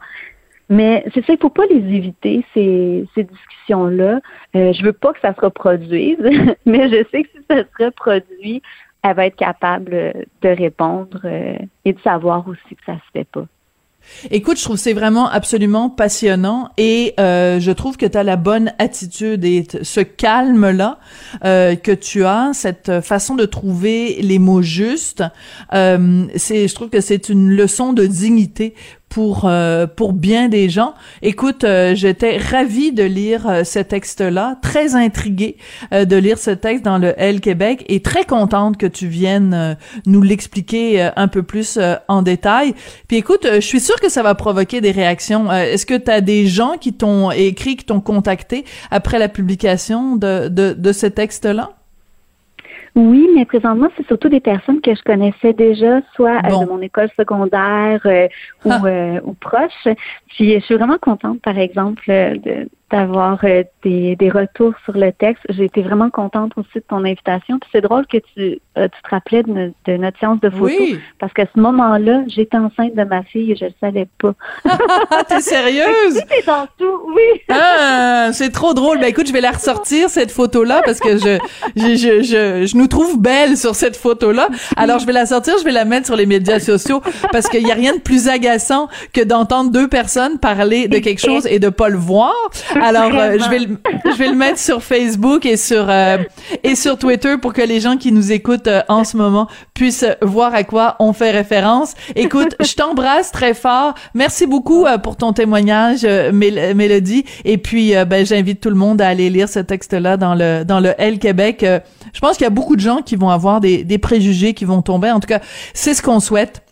C: Mais c'est ça, il faut pas les éviter, ces, ces discussions-là. Euh, je veux pas que ça se reproduise, mais je sais que si ça se reproduit, elle va être capable de répondre euh, et de savoir aussi que ça se fait pas.
F: Écoute, je trouve c'est vraiment absolument passionnant et euh, je trouve que tu as la bonne attitude et ce calme-là euh, que tu as, cette façon de trouver les mots justes, euh, c'est, je trouve que c'est une leçon de dignité pour euh, pour bien des gens. Écoute, euh, j'étais ravie de lire euh, ce texte-là, très intriguée de lire ce texte dans le L Québec et très contente que tu viennes nous l'expliquer un peu plus en détail. Puis écoute, je suis sûre que ça va provoquer des réactions. Est-ce que tu as des gens qui t'ont écrit, qui t'ont contacté après la publication de de, de ce texte-là?
C: Oui, mais présentement, c'est surtout des personnes que je connaissais déjà, soit euh, de mon école secondaire euh, ou, ah. euh, ou proche. Puis je suis vraiment contente, par exemple, de, d'avoir euh, des, des, retours sur le texte. J'ai été vraiment contente aussi de ton invitation. Puis c'est drôle que tu, euh, tu te rappelais de, de, notre séance de photo. Oui. Parce qu'à ce moment-là, j'étais enceinte de ma fille et je le savais pas.
F: T'es sérieuse?
C: T'es dans tout, oui.
F: ah, c'est trop drôle. Ben écoute, je vais la ressortir, cette photo-là, parce que je, je, je, je, je nous trouve belle sur cette photo-là. Alors, je vais la sortir, je vais la mettre sur les médias sociaux, parce qu'il y a rien de plus agaçant que d'entendre deux personnes parler de quelque chose et de pas le voir. Alors, euh, je vais le, je vais le mettre sur Facebook et sur euh, et sur Twitter pour que les gens qui nous écoutent euh, en ce moment puissent voir à quoi on fait référence. Écoute, je t'embrasse très fort. Merci beaucoup pour ton témoignage, Mélodie. Et puis, ben, j'invite tout le monde à aller lire ce texte-là dans le dans le L Québec. je pense qu'il y a beaucoup de gens qui vont avoir des, des préjugés qui vont tomber. En tout cas, c'est ce qu'on souhaite.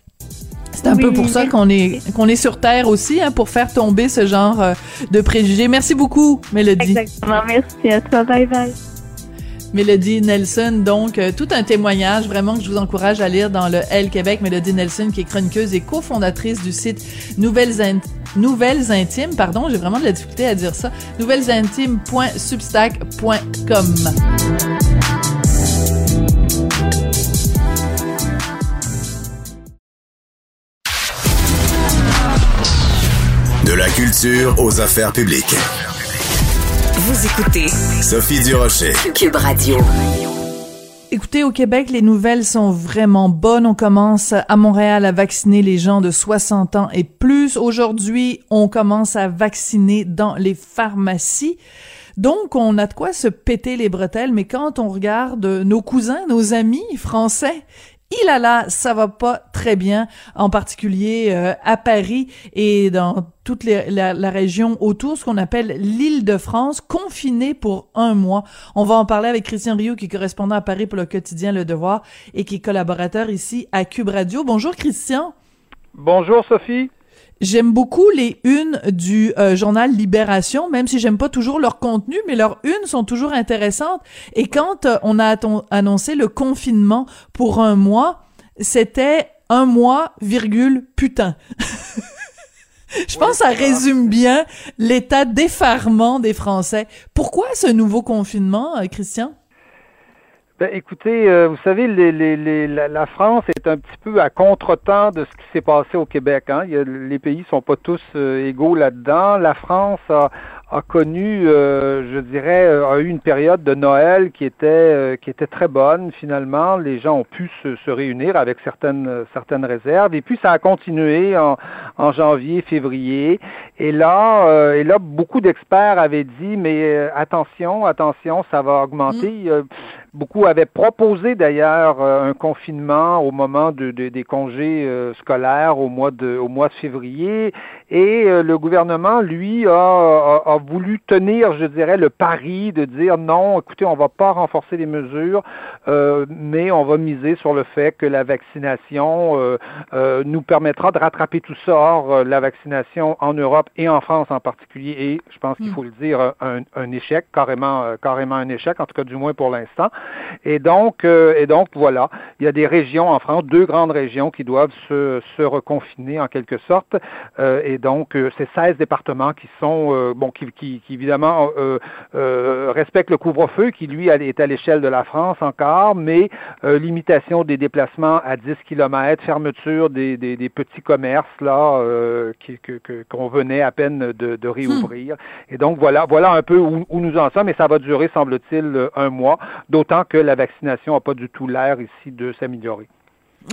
F: C'est un peu pour ça qu'on est qu'on est sur Terre aussi, hein, pour faire tomber ce genre euh, de préjugés. Merci beaucoup, Mélodie.
C: Exactement. Merci à toi. Bye bye.
F: Mélodie Nelson, donc euh, tout un témoignage vraiment que je vous encourage à lire dans le L Québec. Mélodie Nelson, qui est chroniqueuse et cofondatrice du site Nouvelles, Nouvelles Intimes, pardon, j'ai vraiment de la difficulté à dire ça, nouvellesintimes.substack.com.
E: culture aux affaires publiques.
A: Vous écoutez
E: Sophie Durocher,
A: Cube Radio.
F: Écoutez, au Québec, les nouvelles sont vraiment bonnes. On commence à Montréal à vacciner les gens de 60 ans et plus. Aujourd'hui, on commence à vacciner dans les pharmacies. Donc, on a de quoi se péter les bretelles, mais quand on regarde nos cousins, nos amis français, il a là, ça va pas très bien, en particulier euh, à Paris et dans toute la, région autour, ce qu'on appelle l'île de France, confinée pour un mois. On va en parler avec Christian Rio, qui est correspondant à Paris pour le quotidien Le Devoir et qui est collaborateur ici à Cube Radio. Bonjour Christian.
H: Bonjour Sophie.
F: J'aime beaucoup les unes du euh, journal Libération, même si j'aime pas toujours leur contenu, mais leurs unes sont toujours intéressantes. Et quand euh, on a annoncé le confinement pour un mois, c'était un mois, virgule, putain. Je pense que ça résume bien l'état d'effarement des Français. Pourquoi ce nouveau confinement, euh, Christian?
H: Ben, écoutez, euh, vous savez, les, les, la, France est un petit peu à contretemps de ce qui s'est passé au Québec. Hein. Il y a, les pays sont pas tous euh, égaux là-dedans. La France a, a connu, euh, je dirais, a eu une période de Noël qui était qui était très bonne. Finalement, les gens ont pu se, se, réunir avec certaines certaines réserves. Et puis ça a continué en, en janvier, février. Et là, et là, beaucoup d'experts avaient dit, mais attention, attention, ça va augmenter. Mm Beaucoup avaient proposé d'ailleurs un confinement au moment de, des congés scolaires au mois de, au mois de février. Et le gouvernement, lui, a, a, voulu tenir, je dirais, le pari de dire non, écoutez, on va pas renforcer les mesures, mais on va miser sur le fait que la vaccination nous permettra de rattraper tout ça. Or, la vaccination en Europe et en France en particulier est, je pense qu'il mm. faut le dire, un, un, échec, carrément, euh, carrément un échec, en tout cas du moins pour l'instant. Et donc, euh, et donc voilà, il y a des régions en France, deux grandes régions qui doivent se, se reconfiner en quelque sorte. Euh, et donc, c'est 16 départements qui sont, bon, qui, qui, qui évidemment respectent le couvre-feu, qui lui est à l'échelle de la France encore, mais limitation des déplacements à 10 km, fermeture des, des, des petits commerces là qu'on venait à peine de, de réouvrir. Hmm. Et donc voilà, voilà un peu où, où, nous en sommes, et ça va durer, semble-t-il, un mois, d'autant que la vaccination n'a pas du tout l'air ici de s'améliorer.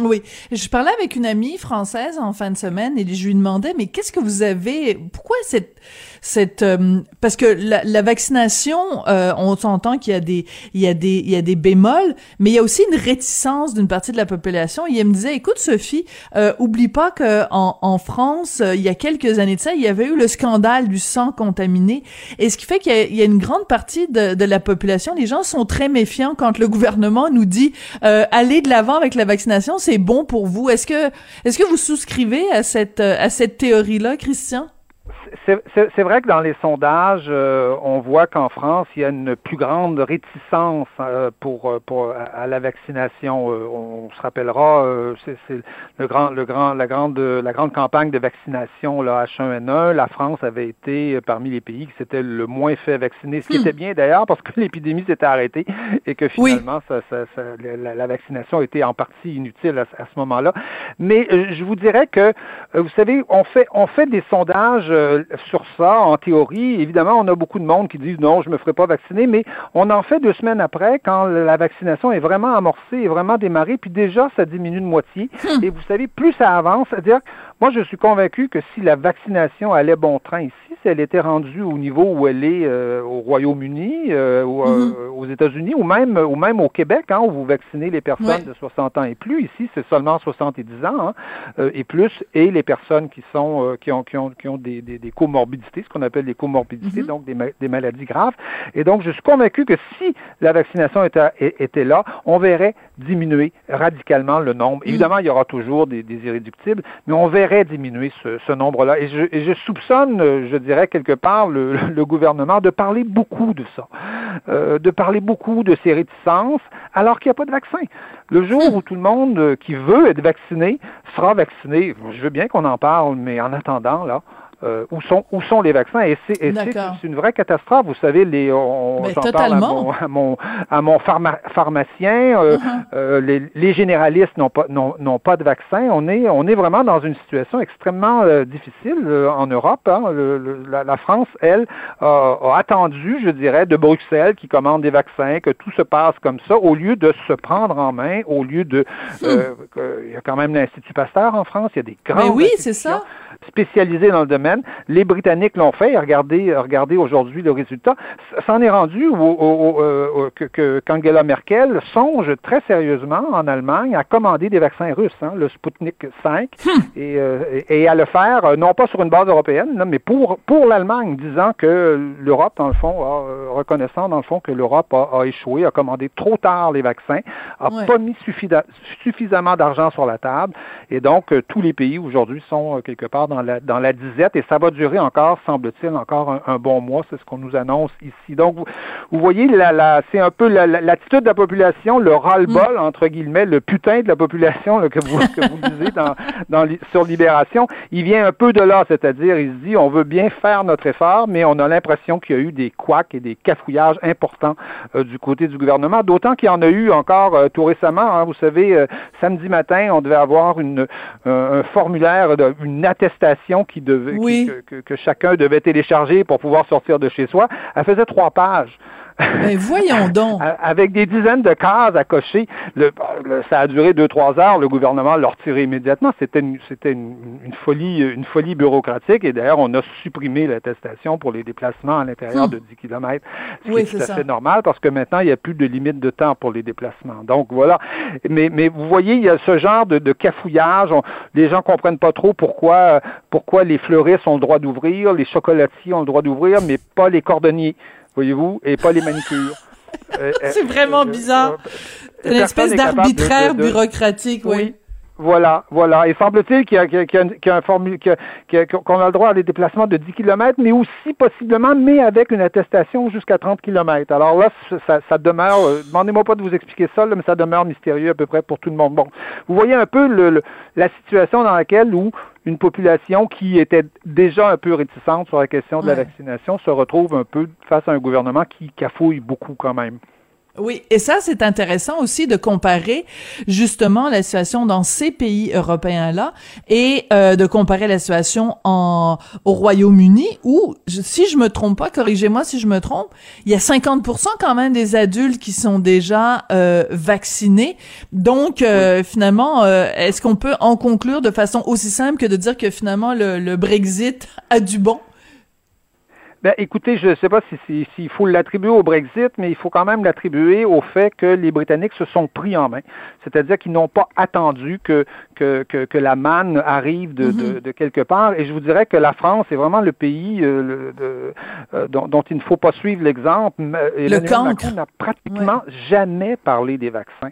F: Oui, je parlais avec une amie française en fin de semaine et je lui demandais mais qu'est-ce que vous avez pourquoi cette cette euh, parce que la, la vaccination euh, on s'entend qu'il y a des il y a des il y a des bémols mais il y a aussi une réticence d'une partie de la population. Et elle me disait écoute Sophie euh, oublie pas que en, France il y a quelques années de ça il y avait eu le scandale du sang contaminé. Et ce qui fait qu'il y, y, a une grande partie de, de la population les gens sont très méfiants quand le gouvernement nous dit allez de l'avant avec la vaccination c'est bon pour vous? Est-ce que, est-ce que vous souscrivez à cette, à cette théorie-là, Christian?
H: C'est vrai que dans les sondages, euh, on voit qu'en France, il y a une plus grande réticence euh, pour, euh, pour à la vaccination. on se rappellera, c'est le grand, le grand, la grande, la grande campagne de vaccination là, H1N1. La France avait été parmi les pays qui s'étaient le moins fait vacciner, ce qui hmm. était bien d'ailleurs parce que l'épidémie s'était arrêtée et que finalement, ça, ça, ça, la, vaccination était en partie inutile à, à ce moment-là. Mais je vous dirais que, vous savez, on fait, on fait des sondages sur ça, en théorie, évidemment, on a beaucoup de monde qui disent non, je me ferai pas vacciner, mais on en fait deux semaines après, quand la vaccination est vraiment amorcée, est vraiment démarrée, puis déjà, ça diminue de moitié. Hmm. Et vous savez, plus ça avance, c'est-à-dire, moi, je suis convaincu que si la vaccination allait bon train ici, si elle était rendue au niveau où elle est euh, au Royaume-Uni, euh, ou, euh, hmm. Aux États-Unis, ou même, ou même au Québec, hein, où vous vaccinez les personnes de 60 ans et plus. Ici, c'est seulement 70 ans hein, et plus, et les personnes qui sont qui ont qui ont qui ont des, des, des comorbidités, ce qu'on appelle des comorbidités, mhm. donc des, des, maladies graves. Et donc, je suis convaincu que si la vaccination était, était là, on verrait diminuer radicalement le nombre. Mhm. Évidemment, il y aura toujours des, des irréductibles, mais on verrait diminuer ce, ce nombre-là. Et je, et je, soupçonne, je dirais quelque part, le, le, gouvernement de parler beaucoup de ça, euh, de parler beaucoup de ces réticences, alors qu'il n'y a pas de vaccin. Le jour où tout le monde qui veut être vacciné sera vacciné, je veux bien qu'on en parle, mais en attendant, là, euh, où sont où sont les vaccins et c'est une vraie catastrophe. Vous savez, les on,
F: ben,
H: parle à mon à mon, à mon pharmacien, euh, uh-huh. euh, les, les, généralistes n'ont pas n'ont pas de vaccin. On est on est vraiment dans une situation extrêmement difficile en Europe. Hein. la, France, elle, a, a, attendu, je dirais, de Bruxelles qui commande des vaccins, que tout se passe comme ça, au lieu de se prendre en main, au lieu de hmm. il y a quand même l'Institut Pasteur en France, il y a des grands.
F: Mais oui, c'est ça
H: spécialisés dans le domaine. Les Britanniques l'ont fait. Regardez, regardez aujourd'hui le résultat. S'en est rendu au, au, au, que, qu'Angela Merkel songe très sérieusement en Allemagne à commander des vaccins russes, hein, le Sputnik 5, hmm. et, euh, et, à le faire euh, non pas sur une base européenne, mais pour pour l'Allemagne, disant que l'Europe, dans le fond, a, euh, reconnaissant dans le fond que l'Europe a, a, échoué, a commandé trop tard les vaccins, a pas mis suffisamment d'argent sur la table, et donc tous les pays aujourd'hui sont quelque part dans la, dans la disette et ça va durer encore, semble-t-il, encore un, bon mois. C'est ce qu'on nous annonce ici. Donc, vous, vous voyez, la, la, c'est un peu l'attitude de la population, le ras-le-bol, mm. entre guillemets, le putain de la population là, que vous, que vous lisez dans, dans, sur Libération. Il vient un peu de là, c'est-à-dire, il se dit, on veut bien faire notre effort, mais on a l'impression qu'il y a eu des couacs et des cafouillages importants euh, du côté du gouvernement, d'autant qu'il y en a eu encore euh, tout récemment. Hein, vous savez, euh, samedi matin, on devait avoir une, un formulaire, une attestation qui devait, que, chacun devait télécharger pour pouvoir sortir de chez soi. Elle faisait trois pages.
F: Mais voyons donc.
H: Avec des dizaines de cases à cocher. Le, ça a duré deux, trois heures. Le gouvernement l'a retiré immédiatement. C'était une, c'était une, folie, une folie bureaucratique. Et d'ailleurs, on a supprimé l'attestation pour les déplacements à l'intérieur hmm. de 10 km. Ce oui, qui est tout à fait normal parce que maintenant, il n'y a plus de limite de temps pour les déplacements. Donc, voilà. Mais, mais vous voyez, il y a ce genre de, de cafouillage. les gens comprennent pas trop pourquoi, pourquoi les fleuristes ont le droit d'ouvrir, les chocolatiers ont le droit d'ouvrir, mais pas les cordonniers voyez-vous, et pas les manicures.
F: Euh, c'est vraiment euh, bizarre. Euh, une espèce d'arbitraire bureaucratique, oui.
H: Voilà, voilà. Et semble-t-il qu'il y a, qu'il y a, un formule, qu'on a le droit à des déplacements de 10 km, mais aussi possiblement, mais avec une attestation jusqu'à 30 km. Alors là, ça, ça demeure, demandez-moi pas de vous expliquer ça, mais ça demeure mystérieux à peu près pour tout le monde. Bon, vous voyez un peu le, la situation dans laquelle où une population qui était déjà un peu réticente sur la question de la vaccination se retrouve un peu face à un gouvernement qui cafouille beaucoup quand même.
F: Oui, et ça, c'est intéressant aussi de comparer justement la situation dans ces pays européens-là et euh, de comparer la situation en, au Royaume-Uni où, si je me trompe pas, corrigez-moi si je me trompe, il y a 50% quand même des adultes qui sont déjà euh, vaccinés. Donc, euh, finalement, est-ce qu'on peut en conclure de façon aussi simple que de dire que finalement le, le Brexit a du bon?
H: Ben, écoutez, je ne sais pas s'il si, faut l'attribuer au Brexit, mais il faut quand même l'attribuer au fait que les Britanniques se sont pris en main. C'est-à-dire qu'ils n'ont pas attendu que, que, que, la manne arrive de, de, mm-hmm. quelque part. Et je vous dirais que la France est vraiment le pays euh, euh, dont, dont, il ne faut pas suivre l'exemple.
F: Le Macron
H: n'a pratiquement jamais parlé des vaccins.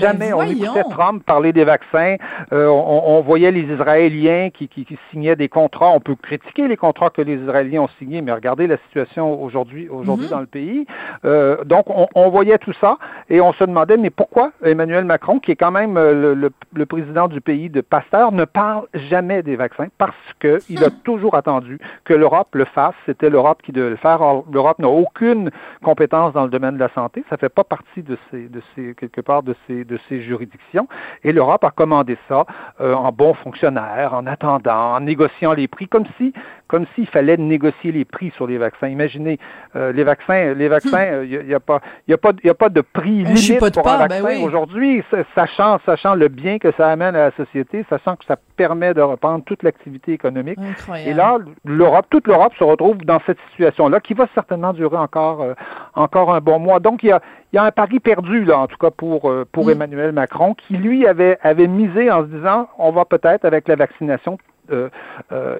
H: Jamais. Ben on écoutait Trump parler des vaccins. Euh, on, voyait les Israéliens qui, qui, signaient des contrats. On peut critiquer les contrats que les Israéliens ont signés, mais regardez la situation aujourd'hui aujourd'hui mhm. dans le pays. Euh, donc, on, voyait tout ça et on se demandait, mais pourquoi Emmanuel Macron, qui est quand même euh, le, le, président du pays de Pasteur, ne parle jamais des vaccins? Parce qu'il a toujours attendu que l'Europe le fasse. C'était l'Europe qui devait le faire. L'Europe n'a aucune compétence dans le domaine de la santé. Ça fait pas partie de ces, de ces quelque part de ces de ces juridictions. Et l'Europe a commandé ça euh, en bon fonctionnaire, en attendant, en négociant les prix, comme si comme s'il fallait négocier les prix sur les vaccins. Imaginez, euh, les vaccins, les vaccins, il n'y a, pas, il a pas, a pas de prix limite pour un ben vaccin aujourd'hui, sachant, sachant le bien que ça amène à la société, sachant que ça permet de reprendre toute l'activité économique. Et là, l'Europe, toute l'Europe se retrouve dans cette situation-là, qui va certainement durer encore, euh, encore un bon mois. Donc, il y a, il y a un pari perdu, là, en tout cas pour, euh, pour mm. Emmanuel Macron, qui lui avait, avait misé en se disant on va peut-être, avec la vaccination, euh, euh,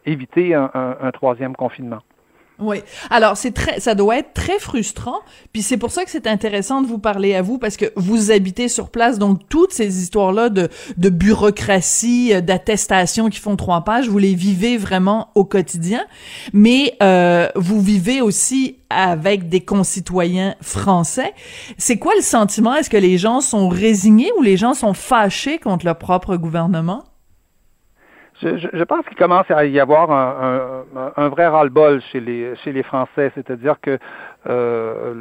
H: éviter un, troisième confinement.
F: Oui. Alors c'est très, ça doit être très frustrant. Puis c'est pour ça que c'est intéressant de vous parler à vous parce que vous habitez sur place, donc toutes ces histoires-là de, de bureaucratie, d'attestation qui font trois pages, vous les vivez vraiment au quotidien. Mais euh, vous vivez aussi avec des concitoyens français. C'est quoi le sentiment? Est-ce que les gens sont résignés ou les gens sont fâchés contre leur propre gouvernement?
H: Je, pense qu'il commence à y avoir un, vrai ras-le-bol chez les Français, c'est-à-dire que euh,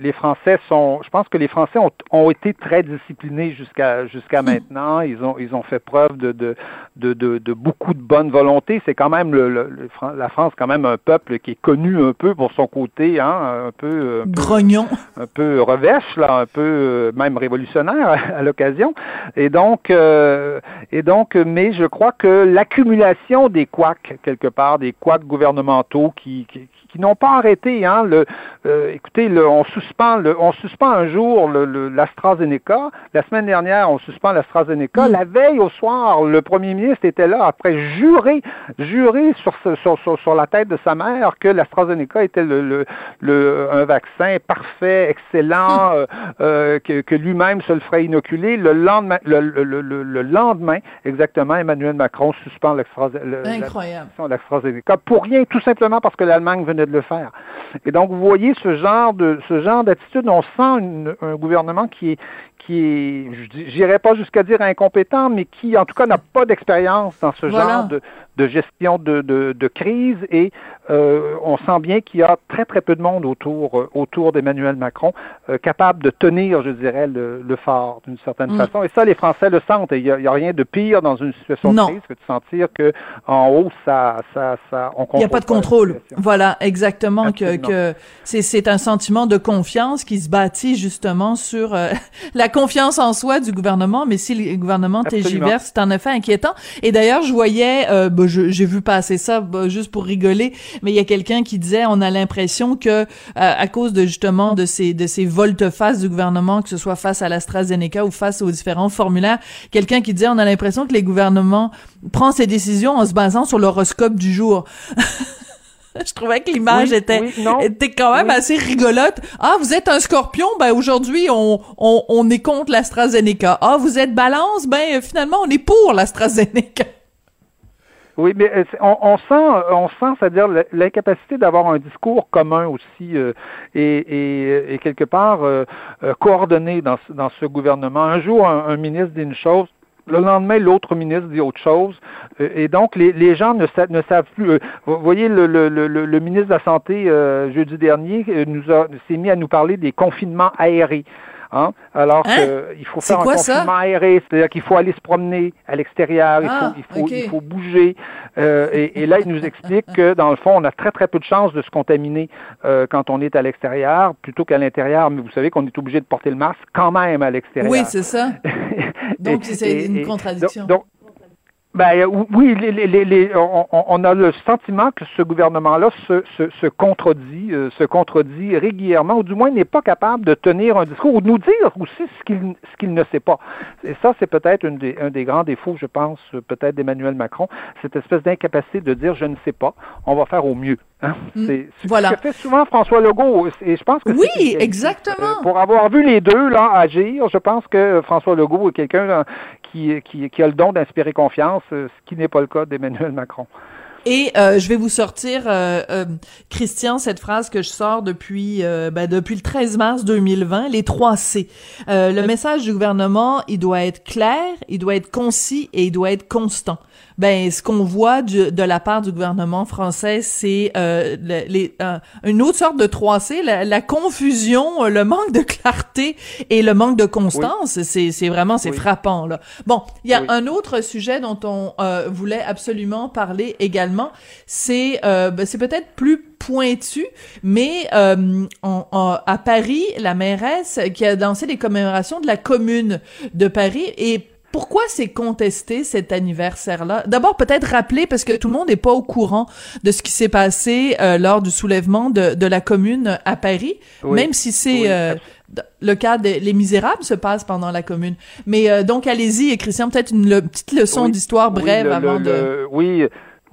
H: les Français sont, je pense que les Français ont, ont été très disciplinés jusqu'à jusqu'à hmm. maintenant. Ils ont ils ont fait preuve de de, de, de, beaucoup de bonne volonté. C'est quand même le, la France quand même un peuple qui est connu un peu pour son côté, hein, un peu
F: grognon,
H: un peu revêche là, un peu euh, même révolutionnaire à, l'occasion. Et donc euh, et donc, mais je crois que l'accumulation des couacs quelque part, des couacs gouvernementaux qui, qui qui n'ont pas arrêté. Hein, le, euh, écoutez, le, on suspend, le, on suspend un jour l'AstraZeneca. La semaine dernière, on suspend l'AstraZeneca. La veille au soir, le premier ministre était là après jurer, jurer sur, sur, sur, la tête de sa mère que l'AstraZeneca était le, le, un vaccin parfait, excellent, mm. euh, euh, que, que lui-même se le ferait inoculer. Le lendemain, le, le lendemain, exactement, Emmanuel Macron suspend l'AstraZeneca pour rien, tout simplement parce que l'Allemagne venait de le faire. Et donc, vous voyez ce genre de ce genre d'attitude. On sent un gouvernement qui est qui est, j'irai pas jusqu'à dire incompétent, mais qui, en tout cas, n'a pas d'expérience dans ce genre de, de, gestion de, de, de crise et on sent bien qu'il y a très très peu de monde autour autour d'Emmanuel Macron capable de tenir, je dirais, le, le phare d'une certaine mm. façon. Et ça, les Français le sentent. Il n'y a, rien de pire dans une situation de crise que de sentir que en haut, ça, ça, ça,
F: on Il n'y a pas de contrôle. Voilà, exactement. Que, que c'est un sentiment de confiance qui se bâtit justement sur la confiance en soi du gouvernement. Mais si le gouvernement TGVR, c'est en effet inquiétant. Et d'ailleurs, je voyais, euh, bah, j'ai vu passer ça bah, juste pour rigoler, mais il y a quelqu'un qui disait, on a l'impression que euh, à cause de justement de ces de ces volte-face du gouvernement, que ce soit face à l'AstraZeneca ou face aux différents formulaires, quelqu'un qui disait, on a l'impression que les gouvernements prennent ces décisions en se basant sur l'horoscope du jour. je trouvais que l'image était, était quand même assez rigolote. Ah, vous êtes un scorpion, ben aujourd'hui on, on, on est contre l'AstraZeneca. Ah, vous êtes balance, ben finalement on est pour l'AstraZeneca.
H: Oui, mais euh, on, on sent, on sent, c'est-à-dire l'incapacité d'avoir un discours commun aussi euh, et, et, et, quelque part euh, coordonné dans, dans ce gouvernement. Un jour, un ministre dit une chose, le lendemain, l'autre ministre dit autre chose. Euh, et donc, les, gens ne, savent plus. Euh, vous voyez, le, le, le, ministre de la Santé, euh, jeudi dernier, nous s'est mis à nous parler des confinements aérés. Hein? Alors hein? qu'il faut faire un confinement aéré, c'est-à-dire qu'il faut aller se promener à l'extérieur, il, ah, faut, il, faut, il faut bouger. Euh, et, et, là, il nous explique que dans le fond, on a très très peu de chances de se contaminer euh, quand on est à l'extérieur plutôt qu'à l'intérieur. Mais vous savez qu'on est obligé de porter le masque quand même à l'extérieur.
F: Oui, c'est ça. donc c'est une contradiction.
H: Ben euh, oui, les, les, les, on, on, a le sentiment que ce gouvernement-là se, se, se, contredit, euh, se contredit régulièrement, ou du moins n'est pas capable de tenir un discours ou de nous dire aussi ce qu'il ce qu'il ne sait pas. Et ça, c'est peut-être des, un des grands défauts, je pense, peut-être d'Emmanuel Macron, cette espèce d'incapacité de dire je ne sais pas, on va faire au mieux. Hein? Mm. C'est
F: voilà.
H: ce que fait souvent François Legault. Et je pense que
F: oui, exactement. Euh,
H: pour avoir vu les deux là agir, je pense que François Legault est quelqu'un qui, qui, qui a le don d'inspirer confiance, ce qui n'est pas le cas d'Emmanuel Macron.
F: Et euh, je vais vous sortir, euh, euh, Christian, cette phrase que je sors depuis ben, depuis le 13 mars 2020, les trois C. le message du gouvernement, il doit être clair, il doit être concis et il doit être constant ben ce qu'on voit de la part du gouvernement français, c'est euh, les, euh, une autre sorte de 3C, la, confusion, le manque de clarté et le manque de constance. C'est, c'est vraiment c'est frappant là. Bon, il y a un autre sujet dont on euh, voulait absolument parler également. C'est ben, c'est peut-être plus pointu, mais à Paris, la mairesse qui a lancé les commémorations de la commune de Paris et pourquoi c'est contesté cet anniversaire-là? D'abord, peut-être rappeler parce que tout le monde n'est pas au courant de ce qui s'est passé euh, lors du soulèvement de, de, la commune à Paris, même si c'est euh, le cas des Les Misérables se passe pendant la commune. Mais euh, donc allez-y, Christian, peut-être une petite leçon d'histoire brève avant de.
H: oui,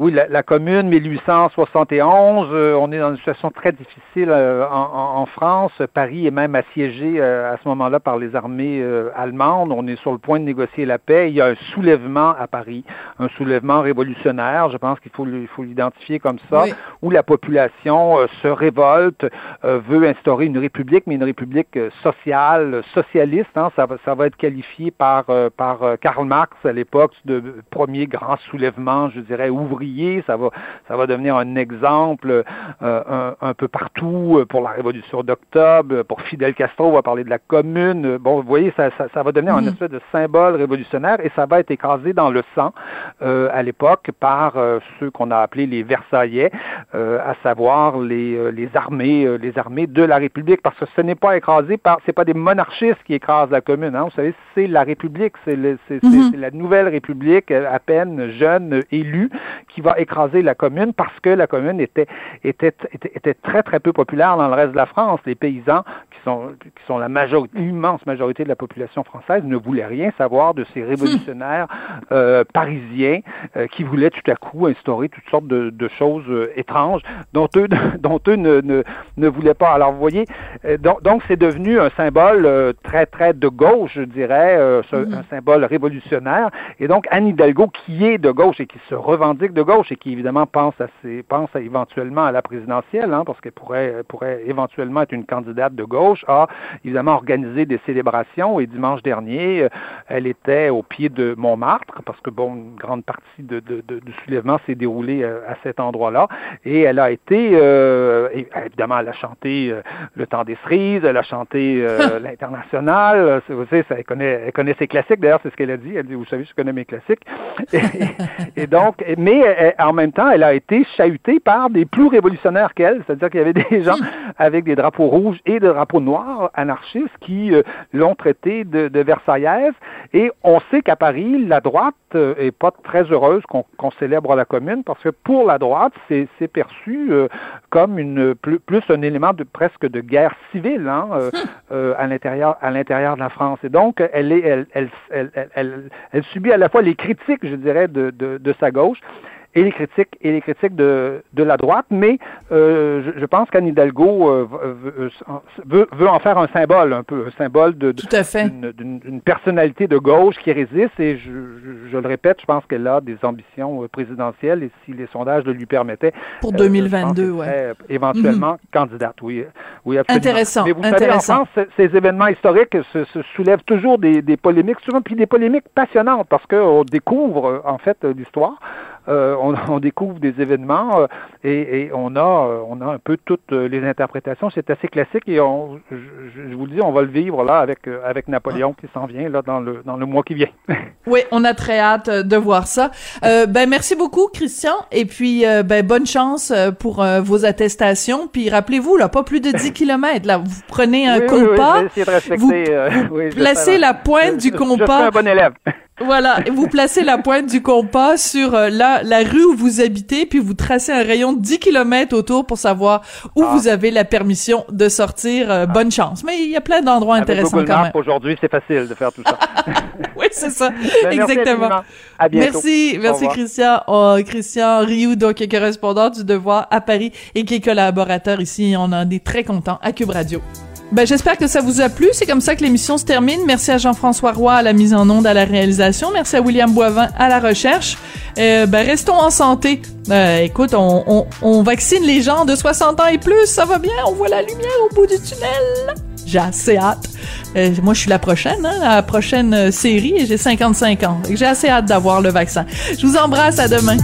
H: oui, la, la, commune 1871, euh, on est dans une situation très difficile euh, en, en, France. Paris est même assiégé euh, à ce moment-là par les armées allemandes. On est sur le point de négocier la paix. Il y a un soulèvement à Paris, un soulèvement révolutionnaire, je pense qu'il faut, faut l'identifier comme ça, où la population se révolte, veut instaurer une république, mais une république sociale, socialiste. Hein, ça, va, ça va être qualifié par, par Karl Marx à l'époque de premier grand soulèvement, je dirais, ouvrier ça va, ça va devenir un exemple euh, un, peu partout euh, pour la révolution d'octobre, pour Fidel Castro, on va parler de la commune. Bon, vous voyez, ça, ça, va devenir un mhm. espèce de symbole révolutionnaire et ça va être écrasé dans le sang euh, à l'époque par ceux qu'on a appelés les Versaillais, à savoir les, les armées, les armées de la République, parce que ce n'est pas écrasé par, c'est pas des monarchistes qui écrasent la commune. Hein, vous savez, c'est la République, c'est mhm. la nouvelle République à peine jeune élue qui va écraser la commune parce que la commune était, était, était, très, très peu populaire dans le reste de la France. Les paysans, qui sont, qui sont la majorité, l'immense majorité de la population française, ne voulaient rien savoir de ces révolutionnaires euh, parisiens euh, qui voulaient tout à coup instaurer toutes sortes de, de choses euh, étranges dont eux, dont eux ne, ne, ne, voulaient pas. Alors, vous voyez, donc c'est devenu un symbole très, très de gauche, je dirais, mm-hmm. un symbole révolutionnaire. Et donc, Anne Hidalgo, qui est de gauche et qui se revendique de gauche et qui évidemment pense à ses, pense éventuellement à la présidentielle, hein, parce qu'elle pourrait, pourrait éventuellement être une candidate de gauche, a évidemment organisé des célébrations et dimanche dernier, euh, elle était au pied de Montmartre, parce que bon, une grande partie de, de, de, du soulèvement s'est déroulée euh, à cet endroit-là, et elle a été, euh, évidemment, elle a chanté Le temps des cerises, elle a chanté l'international, vous savez, ça, elle, connaît, elle connaît ses classiques, d'ailleurs, c'est ce qu'elle a dit, elle dit, vous savez, je connais mes classiques, et, et donc, mais en même temps, elle a été chahutée par des plus révolutionnaires qu'elle, c'est-à-dire qu'il y avait des gens avec des drapeaux rouges et des drapeaux noirs anarchistes qui euh, l'ont traité de, de Versaillaise. Et on sait qu'à Paris, la droite euh, est pas très heureuse qu'on célèbre la Commune parce que pour la droite, c'est perçu euh, comme une plus, plus, un élément de presque de guerre civile hein, hum. à l'intérieur à l'intérieur de la France. Et donc, elle, est, elle, elle, elle, elle, elle, subit à la fois les critiques, je dirais, de, de, de sa gauche et les critiques et les critiques de, de la droite, mais euh, je, je, pense qu'Anne Hidalgo euh, veut, veut, veut, en faire un symbole, un peu un symbole de, d'une personnalité de gauche qui résiste. Et je, je, je le répète, je pense qu'elle a des ambitions euh, présidentielles et si les sondages le lui permettaient,
F: pour 2022, euh, ouais.
H: éventuellement mm-hmm. candidate. Oui, oui,
F: absolument. Intéressant.
H: Mais vous
F: intéressant.
H: savez, en France, ces événements historiques se, se soulèvent toujours des, des polémiques, souvent puis des polémiques passionnantes parce qu'on découvre en fait l'histoire. Euh, on, on, découvre des événements euh, et, et, on a euh, on a un peu toutes les interprétations. C'est assez classique et on, je, je, vous le dis, on va le vivre là avec avec Napoléon qui s'en vient là dans le dans le mois qui vient.
F: oui, on a très hâte de voir ça. ben merci beaucoup Christian et puis ben bonne chance pour vos attestations. Puis rappelez-vous là, pas plus de 10 km là, vous prenez un
H: oui,
F: compas,
H: oui, oui,
F: vous, placez la pointe du compas.
H: Je suis un bon élève.
F: Voilà, vous placez la pointe du compas sur euh, la, la rue où vous habitez, puis vous tracez un rayon de 10 km autour pour savoir où ah. vous avez la permission de sortir. Euh, bonne chance. Mais il y a plein d'endroits intéressants
H: Google
F: quand même.
H: Aujourd'hui, c'est facile de faire tout ça.
F: oui, c'est ça.
H: Ben,
F: Exactement.
H: Merci, à bientôt.
F: merci, merci Christian. Oh, Christian Rioux, donc qui est correspondant du Devoir à Paris et qui est collaborateur ici. On en est très content à Cube Radio. Ben, j'espère que ça vous a plu. C'est comme ça que l'émission se termine. Merci à Jean-François Roy à la mise en onde, à la réalisation. Merci à William Boivin à la recherche. Euh, ben, restons en santé. Euh, écoute, on, on, vaccine les gens de 60 ans et plus. Ça va bien. On voit la lumière au bout du tunnel. J'ai assez hâte. Euh, moi, je suis la prochaine, hein, la prochaine série j'ai 55 ans. J'ai assez hâte d'avoir le vaccin. Je vous embrasse. À demain.